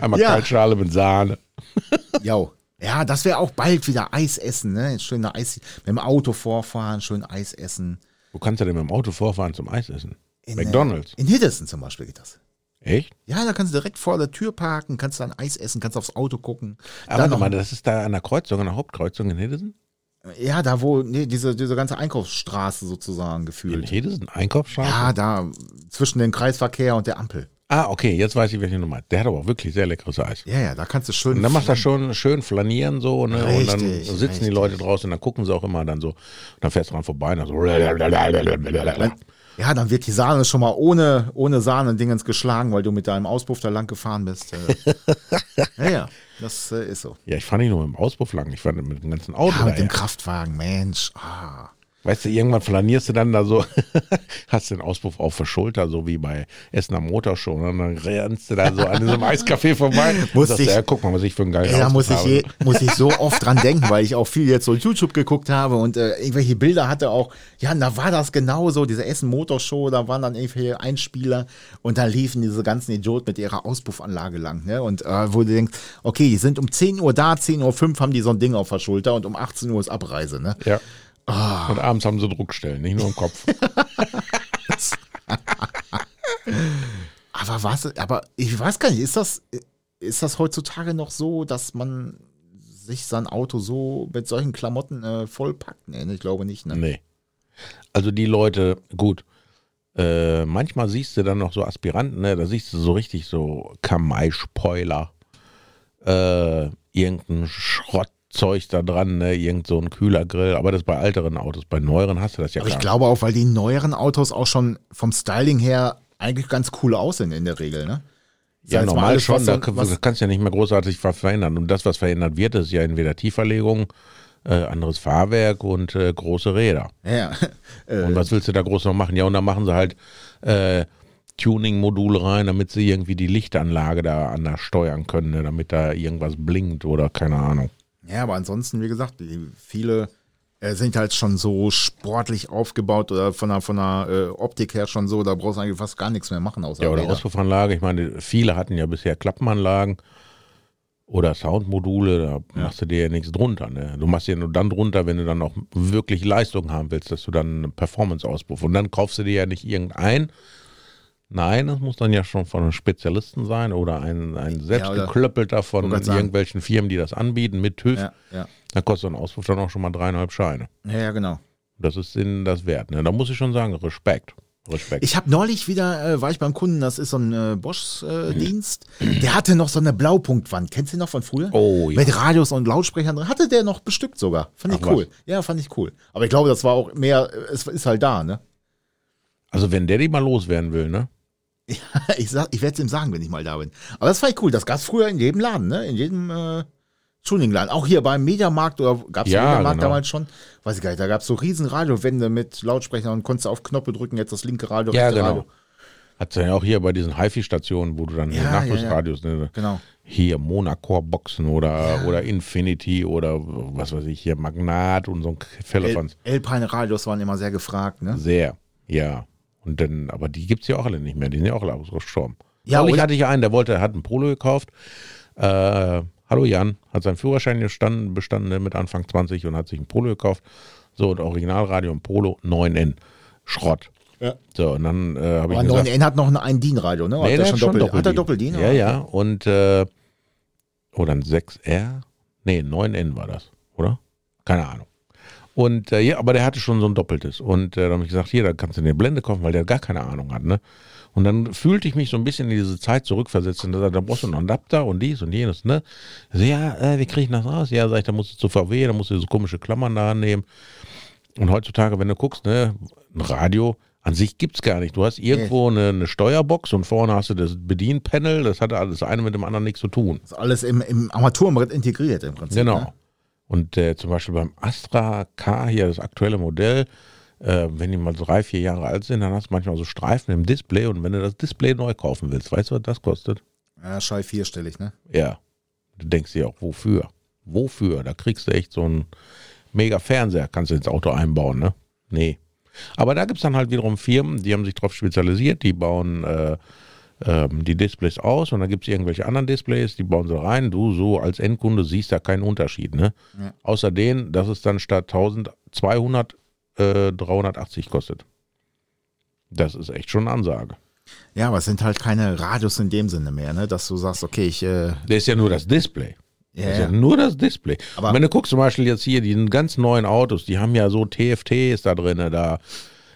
Einmal Ja. Kaltschale mit Sahne. Jo. Ja, das wäre auch bald wieder Eis essen, ne? Schöne Eis, mit dem Auto vorfahren, schön Eis essen. Wo kannst du denn mit dem Auto vorfahren zum Eis essen? In, McDonalds. Äh, in Hiddeston zum Beispiel geht das. Echt? Ja, da kannst du direkt vor der Tür parken, kannst dann Eis essen, kannst aufs Auto gucken. Aber warte mal, das ist da an der Kreuzung, an der Hauptkreuzung in Hedesen? Ja, da wo, nee, diese, diese ganze Einkaufsstraße sozusagen In gefühlt. Hedesen? Einkaufsstraße? Ja, da zwischen dem Kreisverkehr und der Ampel. Ah, okay, jetzt weiß ich, welche Nummer. Der hat aber auch wirklich sehr leckeres Eis. Ja, ja, da kannst du schön. Und dann macht er schon schön flanieren so, ne? und dann Richtig, sitzen die richtig. Leute draußen und dann gucken sie auch immer dann so. Und dann fährst du dran vorbei und dann so. Ja, dann wird die Sahne schon mal ohne, ohne Sahne-Dingens geschlagen, weil du mit deinem Auspuff da lang gefahren bist. Äh, ja, ja, das äh, ist so. Ja, ich fahre nicht nur mit dem Auspuff lang, ich fahre mit dem ganzen Auto. Ja, mit dem. Kraftwagen, Mensch. Ah. Weißt du, irgendwann flanierst du dann da so, hast den Auspuff auf der Schulter, so wie bei Essen am Motorshow. Und dann rennst du da so an diesem Eiscafé vorbei. Muss ich- ja, guck mal, was ich für einen geilen da muss ich, je, muss ich so oft dran denken, weil ich auch viel jetzt so YouTube geguckt habe und äh, irgendwelche Bilder hatte auch. Ja, da war das genauso, diese Essen Motorshow, da waren dann irgendwelche Einspieler und da liefen diese ganzen Idioten mit ihrer Auspuffanlage lang. Ne? Und äh, wo du denkst, okay, die sind um 10 Uhr da, 10.05 Uhr haben die so ein Ding auf der Schulter und um 18 Uhr ist Abreise. Ne? Ja. Ah. Und abends haben sie Druckstellen, nicht nur im Kopf. Aber was, aber ich weiß gar nicht, ist das, ist das heutzutage noch so, dass man sich sein Auto so mit solchen Klamotten äh, vollpackt? Nee, ich glaube nicht. Ne? Nee. Also die Leute, gut, äh, manchmal siehst du dann noch so Aspiranten, ne? da siehst du so richtig so Kamei-Spoiler, äh, irgendein Schrottzeug da dran, ne? irgend so ein Kühlergrill, aber das bei älteren Autos, bei neueren hast du das ja Aber ich glaube auch, weil die neueren Autos auch schon vom Styling her eigentlich ganz cool aussehen in der Regel, ne? Ja, jetzt mal normal alles, schon, da das kannst du ja nicht mehr großartig was verändern. Und das, was verändert wird, ist ja entweder Tieferlegung, äh, anderes Fahrwerk und äh, große Räder. Ja, Und was willst du da groß noch machen? Ja, und dann machen sie halt äh, Tuning-Module rein, damit sie irgendwie die Lichtanlage da anders steuern können, ne? damit da irgendwas blinkt oder keine Ahnung. Ja, aber ansonsten, wie gesagt, viele äh, sind halt schon so sportlich aufgebaut oder von der, von der äh, Optik her schon so, da brauchst du eigentlich fast gar nichts mehr machen außer Ja, oder Räder. Auspuffanlage. Ich meine, viele hatten ja bisher Klappenanlagen oder Soundmodule, da machst du dir ja nichts drunter. Ne? Du machst dir nur dann drunter, wenn du dann auch wirklich Leistung haben willst, dass du dann einen Performance-Auspuff. Und dann kaufst du dir ja nicht irgendein. Nein, das muss dann ja schon von einem Spezialisten sein oder ein, ein selbstgeklöppelter von grad sagen. irgendwelchen Firmen, die das anbieten mit TÜV. Ja, ja. Dann kostet so ein Auspuff dann auch schon mal dreieinhalb Scheine. ja, ja, genau. Das ist ihnen das wert. Ne? Da muss ich schon sagen, Respekt. Respekt. Ich habe neulich wieder, äh, war ich beim Kunden, das ist so ein äh, Bosch-Dienst, der hatte noch so eine Blaupunktwand. Kennst du den noch von früher? Oh, ja. Mit Radios und Lautsprechern drin. Hatte der noch bestückt sogar. Fand ich Ach, cool. Ja, fand ich cool. Aber ich glaube, das war auch mehr, äh, es ist halt da, ne? also wenn der die mal loswerden will, ne? Ich, sag, ich werde es ihm sagen, wenn ich mal da bin. Aber das fand ich cool. Das gab es früher in jedem Laden, ne? In jedem äh, Tuningladen. Auch hier beim Mediamarkt oder gab es Ja, Mediamarkt genau. damals schon? Weiß ich gar nicht. Da gab es so riesen Radiowände mit Lautsprechern und konntest du auf Knöpfe drücken, jetzt das linke Radio, Ja, genau. Radio. Hat ja auch hier bei diesen HiFi-Stationen, wo du dann Ja, ja, Nachwuchsradios, ne, Genau. hier Monacore-Boxen oder, oder Infinity oder was weiß ich, hier Magnat und so ein El Philippans. Alpine Radios waren immer sehr gefragt, ne? Sehr, ja. Und dann, aber die gibt es ja auch alle nicht mehr, die sind ja auch alle gestorben. Ja, oder- hatte ich einen, der wollte, hat einen Polo gekauft. Äh, hallo Jan, hat seinen Führerschein gestanden, bestanden mit Anfang 20 und hat sich ein Polo gekauft. So, und Originalradio und Polo 9N. Schrott. Ja. So, und dann äh, habe ich Aber gesagt, 9N hat noch ein, DIN-Radio, ne? Nee, hat schon schon Doppel, hat er. Doppeldien? Ja, ja. Und, äh, oder ein 6R? Nee, 9N war das, oder? Keine Ahnung. Und äh, ja, aber der hatte schon so ein doppeltes. Und äh, dann habe ich gesagt, hier, da kannst du eine Blende kaufen, weil der gar keine Ahnung hat, ne? Und dann fühlte ich mich so ein bisschen in diese Zeit zurückversetzt. Und da, da brauchst du einen Adapter und dies und jenes, ne? So, ja, äh, wie kriege ich das raus? Ja, sag ich, da musst du zu VW, da musst du so komische Klammern da nehmen. Und heutzutage, wenn du guckst, ne, ein Radio an sich gibt's gar nicht. Du hast irgendwo eine, eine Steuerbox und vorne hast du das Bedienpanel. Das hat alles eine mit dem anderen nichts zu tun. Ist alles im, im Armaturenbrett integriert im Prinzip. Genau. Ne? Und äh, zum Beispiel beim Astra K hier, das aktuelle Modell, äh, wenn die mal drei, vier Jahre alt sind, dann hast du manchmal so Streifen im Display und wenn du das Display neu kaufen willst, weißt du, was das kostet? Ja, Schei vierstellig, ne? Ja. Du denkst dir auch, wofür? Wofür? Da kriegst du echt so einen mega Fernseher, kannst du ins Auto einbauen, ne? Nee. Aber da gibt es dann halt wiederum Firmen, die haben sich darauf spezialisiert, die bauen äh, ähm, die Displays aus und dann gibt es irgendwelche anderen Displays, die bauen sie rein. Du so als Endkunde siehst da keinen Unterschied, ne? Ja. Außer den, dass es dann statt 1200 äh, 380 kostet. Das ist echt schon eine Ansage. Ja, aber es sind halt keine Radios in dem Sinne mehr, ne? Dass du sagst, okay, ich, äh, Der ist ja nur das Display. ja, Das ist ja ja. nur das Display. Aber- wenn du guckst zum Beispiel jetzt hier, die ganz neuen Autos, die haben ja so TFTs da drin, da,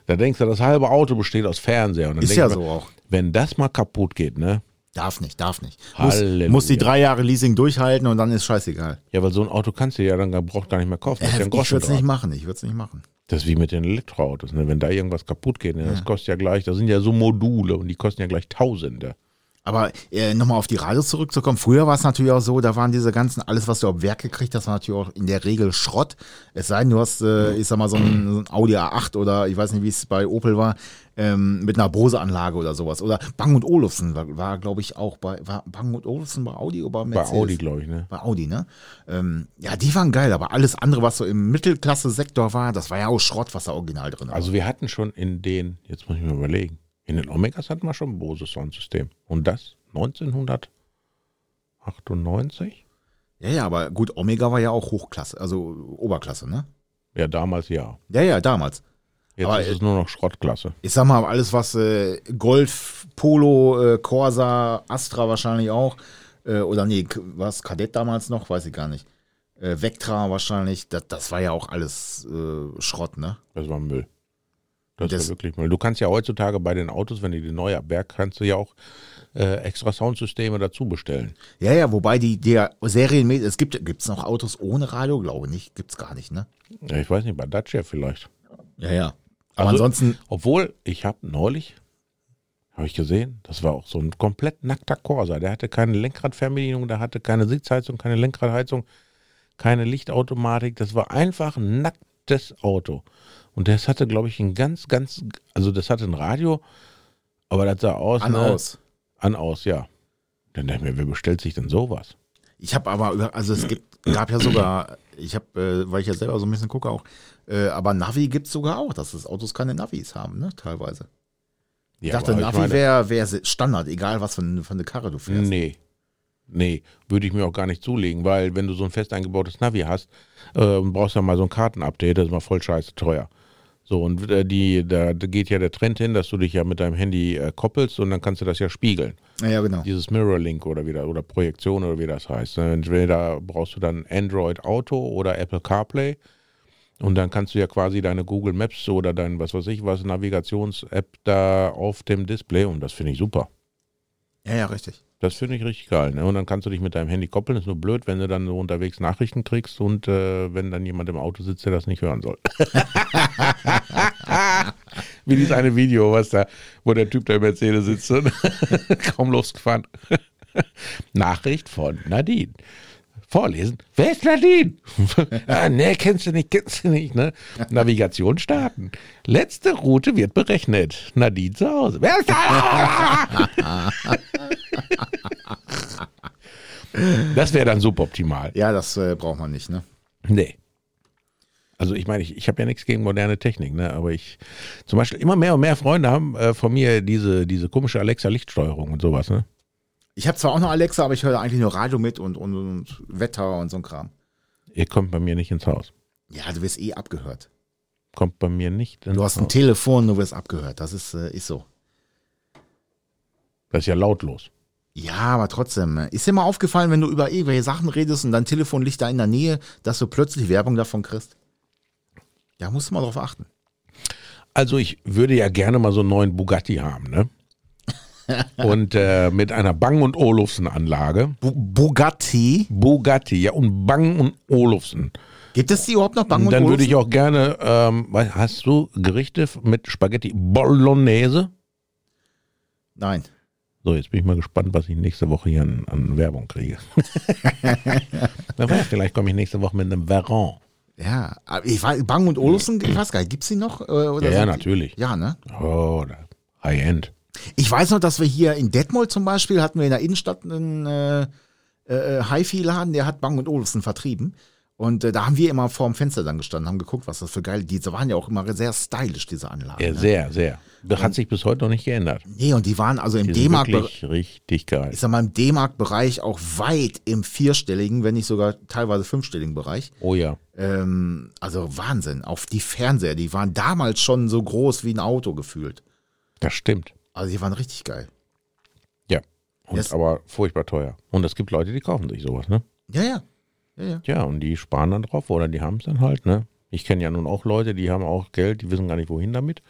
da denkst du, das halbe Auto besteht aus Fernseher. Und dann ist ja ich so auch. Wenn das mal kaputt geht, ne? Darf nicht, darf nicht. Muss, Halleluja. muss die drei Jahre Leasing durchhalten und dann ist scheißegal. Ja, weil so ein Auto kannst du ja dann braucht gar nicht mehr kaufen. Ja Äh, ein ich würde es nicht machen, ich würde es nicht machen. das ist wie mit den Elektroautos, ne? Wenn da irgendwas kaputt geht, ne? das kostet ja gleich, das sind ja so Module und die kosten ja gleich Tausende. Aber äh, nochmal auf die Radios zurückzukommen. Früher war es natürlich auch so, da waren diese ganzen, alles, was du auf Werk gekriegt hast, war natürlich auch in der Regel Schrott. Es sei denn, du hast, äh, ich sag mal, so ein, so ein Audi A8 oder ich weiß nicht, wie es bei Opel war, ähm, mit einer Bose-Anlage oder sowas. Oder Bang und Olufsen war, war glaube ich, auch bei, war Bang und Olufsen bei Audi oder bei Bei Mercedes? Audi, glaube ich, ne? Bei Audi, ne? Ähm, ja, die waren geil, aber alles andere, was so im Mittelklasse-Sektor war, das war ja auch Schrott, was da original drin war. Also wir hatten schon in den, jetzt muss ich mir überlegen, in den Omegas hatten wir schon ein Bose Soundsystem. Und das 1998? ja, ja, aber gut, Omega war ja auch Hochklasse, also Oberklasse, ne? Ja, damals ja. Ja, ja, damals. Jetzt Aber, ist es nur noch Schrottklasse. Ich sag mal, alles was äh, Golf, Polo, äh, Corsa, Astra wahrscheinlich auch, äh, oder nee, was, Kadett damals noch, weiß ich gar nicht. Äh, Vectra wahrscheinlich, das, das war ja auch alles äh, Schrott, ne? Das war Müll. Das, Das- war wirklich Müll. Du kannst ja heutzutage bei den Autos, wenn du die neu abwerk, kannst du ja auch äh, extra Soundsysteme dazu bestellen. Ja, ja, wobei die, der serienmäßig, es gibt, gibt's noch Autos ohne Radio? Glaube nicht, gibt's gar nicht, ne? Ja, ich weiß nicht, bei Dacia vielleicht. Ja, ja. Aber Also- ansonsten, Obwohl, ich habe neulich, habe ich gesehen, das war auch so ein komplett nackter Corsa. Der hatte keine Lenkradfernbedienung, der hatte keine Sitzheizung, keine Lenkradheizung, keine Lichtautomatik. Das war einfach ein nacktes Auto. Und das hatte, glaube ich, ein ganz, ganz, also das hatte ein Radio, aber das sah aus. an ne? aus. An aus, ja. Dann dachte ich mir, wer bestellt sich denn sowas? Ich habe aber, also es gibt, gab ja sogar, ich habe, äh, weil ich ja selber so ein bisschen gucke auch, äh, aber Navi gibt's sogar auch, dass das Autos keine Navis haben, ne, teilweise. Ich Ja, dachte, Navi wäre wär Standard, egal was für, eine- für eine Karre du fährst. Nee. Nee, würde ich mir auch gar nicht zulegen, weil wenn du so ein fest eingebautes Navi hast, äh, brauchst du mal so ein Kartenupdate, das ist mal voll scheiße teuer. So, und äh, die, da, geht ja der Trend hin, dass du dich ja mit deinem Handy äh, koppelst und dann kannst du das ja spiegeln. Ja, genau. Dieses Mirror Link oder wieder oder Projektion oder wie das heißt. ne? Entweder brauchst du dann Android Auto oder Apple CarPlay und dann kannst du ja quasi deine Google Maps oder dein was weiß ich was Navigations-App da auf dem Display und das finde ich super. Ja, ja, richtig. Das finde ich richtig geil. Ne? Und dann kannst du dich mit deinem Handy koppeln. Ist nur blöd, wenn du dann so unterwegs Nachrichten kriegst und äh, wenn dann jemand im Auto sitzt, der das nicht hören soll. Wie dieses eine Video, was da, wo der Typ da im Mercedes sitzt und kaum losgefahren. Nachricht von Nadine. Vorlesen? Wer ist Nadine? ah, nee, kennst du nicht, kennst du nicht, ne? Navigation starten. Letzte Route wird berechnet. Nadine zu Hause. Wer ist da? das wäre dann suboptimal. Ja, das äh, braucht man nicht, ne? Nee. Also ich meine, ich, ich habe ja nichts gegen moderne Technik, ne? aber ich zum Beispiel immer mehr und mehr Freunde haben äh, von mir diese, diese komische Alexa-Lichtsteuerung und sowas. Ne? Ich habe zwar auch noch Alexa, aber ich höre eigentlich nur Radio mit und, und, und Wetter und so ein Kram. Ihr kommt bei mir nicht ins Haus. Ja, du wirst eh abgehört. Kommt bei mir nicht ins Du hast ein Haus. Telefon, du wirst abgehört. Das ist, äh, ist so. Das ist ja lautlos. Ja, aber trotzdem. äh, Ist dir mal aufgefallen, wenn du über irgendwelche Sachen redest und dein Telefon liegt da in der Nähe, dass du plötzlich Werbung davon kriegst? Da musst du mal drauf achten. Also ich würde ja gerne mal so einen neuen Bugatti haben, ne? und äh, mit einer Bang und Olufsen Anlage. Bu Bugatti. Bugatti, ja und Bang und Olufsen. Gibt es die überhaupt noch Bang Und und dann würde ich auch gerne, ähm, hast du Gerichte mit Spaghetti Bolognese? Nein. So, jetzt bin ich mal gespannt, was ich nächste Woche hier an, an Werbung kriege. Wer weiß, vielleicht komme ich nächste Woche mit einem Veron. Ja, ich weiß, Bang und Olufsen, ich weiß gar nicht, gibt's die noch? äh, Oder Ja, ja, sind die- natürlich. Ja, ne? Oh, High-End. Ich weiß noch, dass wir hier in Detmold zum Beispiel hatten wir in der Innenstadt einen äh, äh, HiFi-Laden, der hat Bang und Olufsen vertrieben. Und äh, da haben wir immer vor dem Fenster dann gestanden, haben geguckt, was das für geil. Diese waren ja auch immer sehr stylisch, diese Anlagen. Ja, ne? sehr, sehr. Das hat sich bis heute noch nicht geändert. Nee, und die waren also im D-Mark, richtig geil. ich sag mal, im D-Mark-Bereich auch weit im vierstelligen, wenn nicht sogar teilweise fünfstelligen Bereich. Oh ja. Ähm, also Wahnsinn. Auf die Fernseher, die waren damals schon so groß wie ein Auto gefühlt. Das stimmt. Also die waren richtig geil. Ja. Und Yes. aber furchtbar teuer. Und es gibt Leute, die kaufen sich sowas, ne? Ja, ja. Ja, ja. Ja, und die sparen dann drauf oder die haben es dann halt, ne? Ich kenne ja nun auch Leute, die haben auch Geld, die wissen gar nicht, wohin damit.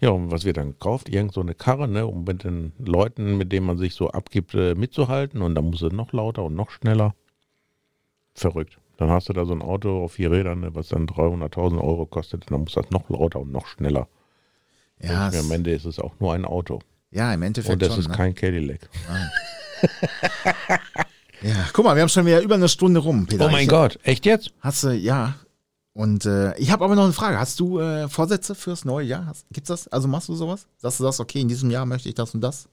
Ja, und was wird dann gekauft? Irgend so eine Karre, ne, um mit den Leuten, mit denen man sich so abgibt, äh, mitzuhalten. Und dann muss es noch lauter und noch schneller. Verrückt. Dann hast du da so ein Auto auf vier Rädern, ne, was dann 300.000 Euro kostet. Und dann muss das noch lauter und noch schneller. Ja, es- am Ende ist es auch nur ein Auto. ja im Endeffekt Und das schon. ist ne? kein Cadillac. Ja, guck mal, wir haben schon wieder über eine Stunde rum, Peter. Oh mein ich, Gott, echt jetzt? Hast du, ja. Und äh, ich habe aber noch eine Frage. Hast du äh, Vorsätze fürs neue Jahr? Hast, gibt's das? Also machst du sowas? Dass du sagst, okay, in diesem Jahr möchte ich das und das?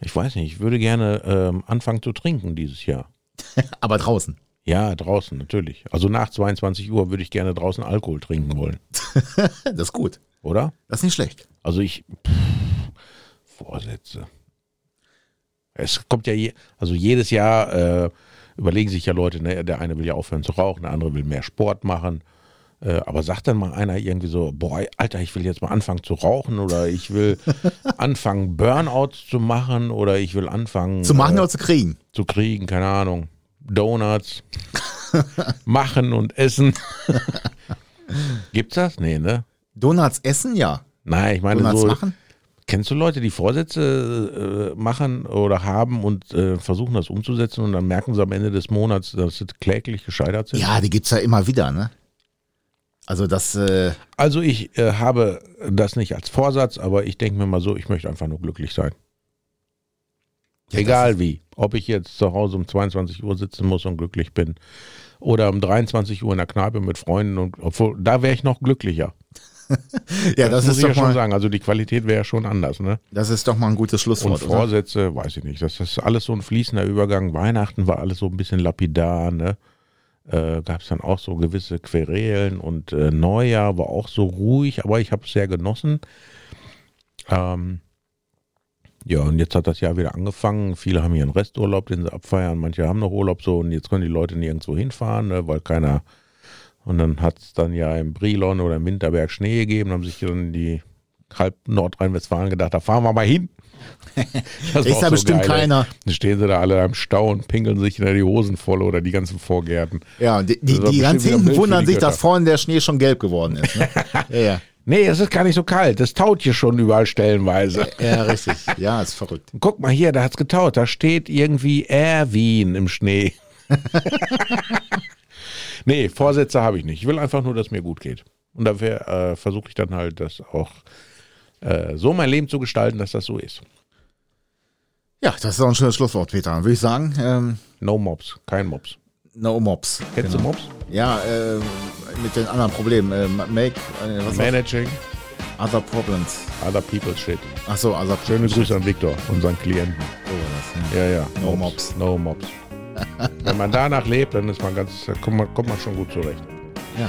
Ich weiß nicht, ich würde gerne ähm, anfangen zu trinken dieses Jahr. Aber draußen. Ja, draußen natürlich. Also nach 22 Uhr würde ich gerne draußen Alkohol trinken wollen, Das ist gut. Oder? Das ist nicht schlecht. Also ich pff, Vorsätze. Es kommt ja je, also jedes Jahr äh, überlegen sich ja Leute, ne, der eine will ja aufhören zu rauchen, der andere will mehr Sport machen. Äh, aber sagt dann mal einer irgendwie so, boah, Alter, ich will jetzt mal anfangen zu rauchen oder ich will anfangen Burnouts zu machen oder ich will anfangen Zu machen äh, oder zu kriegen? zu kriegen, keine Ahnung, Donuts machen und essen. Gibt's das? Nee, ne? Donuts essen, ja. Nein, ich meine Donuts so, machen? kennst du Leute, die Vorsätze äh, machen oder haben und äh, versuchen das umzusetzen und dann merken sie am Ende des Monats, dass sie kläglich gescheitert sind? Ja, die gibt's ja immer wieder, ne? Also das, äh, Also ich äh, habe das nicht als Vorsatz, aber ich denke mir mal so, ich möchte einfach nur glücklich sein. ja, Egal wie. Ob ich jetzt zu Hause um 22 Uhr sitzen muss und glücklich bin oder um 23 Uhr in der Kneipe mit Freunden und obwohl da wäre ich noch glücklicher. Das, ja, das, muss ist ich ja doch schon mal, sagen. Also die Qualität wäre ja schon anders, ne? das ist doch mal ein gutes Und Schlusswort. oder? Vorsätze, weiß ich nicht. Das ist alles so ein fließender Übergang. Weihnachten war alles so ein bisschen lapidar, ne? Äh, Gab es dann auch so gewisse Querelen und äh, Neujahr war auch so ruhig, aber ich habe es sehr genossen. Ähm, ja, und jetzt hat das Jahr wieder angefangen. Viele haben hier einen Resturlaub, den sie abfeiern. Manche haben noch Urlaub so und jetzt können die Leute nirgendwo hinfahren, ne, weil keiner. Und dann hat es dann ja im Brilon oder im Winterberg Schnee gegeben, haben sich dann die halb Nordrhein-Westfalen gedacht, da fahren wir mal hin. Das Ist da bestimmt geil, keiner. Dann stehen sie da alle am Stau und pinkeln sich da die Hosen voll oder die ganzen Vorgärten. Ja, und die, die, die ganz hinten wundern sich, dass vorne der Schnee schon gelb geworden ist. Ne? ja, ja. Nee, es ist gar nicht so kalt. Es taut hier schon überall stellenweise. ja, richtig. Ja, ist verrückt. Guck mal hier, da hat's getaut. Da steht irgendwie Erwin im Schnee. Nee, Vorsätze habe ich nicht. Ich will einfach nur, dass mir gut geht. Und dafür äh, versuche ich dann halt, das auch äh, so mein Leben zu gestalten, dass das so ist. Ja, das ist auch ein schönes Schlusswort, Peter. Dann würde ich sagen, ähm, No Mobs, kein Mobs. No Mops. Kennst genau. du Mops? Ja, äh, mit den anderen Problemen. Äh, make äh? Managing Other Problems. other people's shit. Achso, Other Schöne Grüße an Viktor, unseren Klienten. War das, ja. Ja, ja. No Mops. No Mops. Wenn man danach lebt, dann ist man ganz, kommt man, kommt man schon gut zurecht. Ja.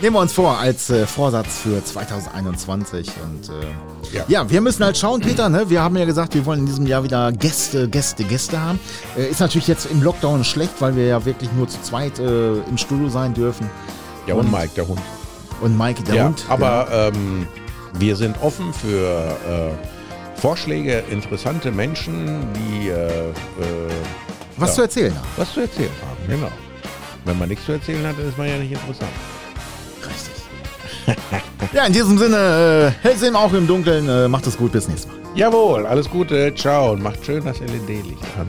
Nehmen wir uns vor als äh, Vorsatz für 2021 und äh, ja. Ja. wir müssen halt schauen, Peter, ne? Wir haben ja gesagt, wir wollen in diesem Jahr wieder Gäste, Gäste, Gäste haben. Äh, ist natürlich jetzt im Lockdown schlecht, weil wir ja wirklich nur zu zweit äh, im Studio sein dürfen. Ja, und Und- Mike, der Hund. Und Mike, der ja, Hund. aber ähm, wir sind offen für äh, Vorschläge, interessante Menschen, die äh, was ja. zu erzählen haben. was zu erzählen haben. Genau. Wenn man nichts zu erzählen hat, dann ist man ja nicht interessant. Richtig. ja, in diesem Sinne, äh, Hellsehen auch im Dunkeln. Äh, macht es gut, bis nächstes Mal. Jawohl, alles Gute, ciao und macht schön das LED-Licht an.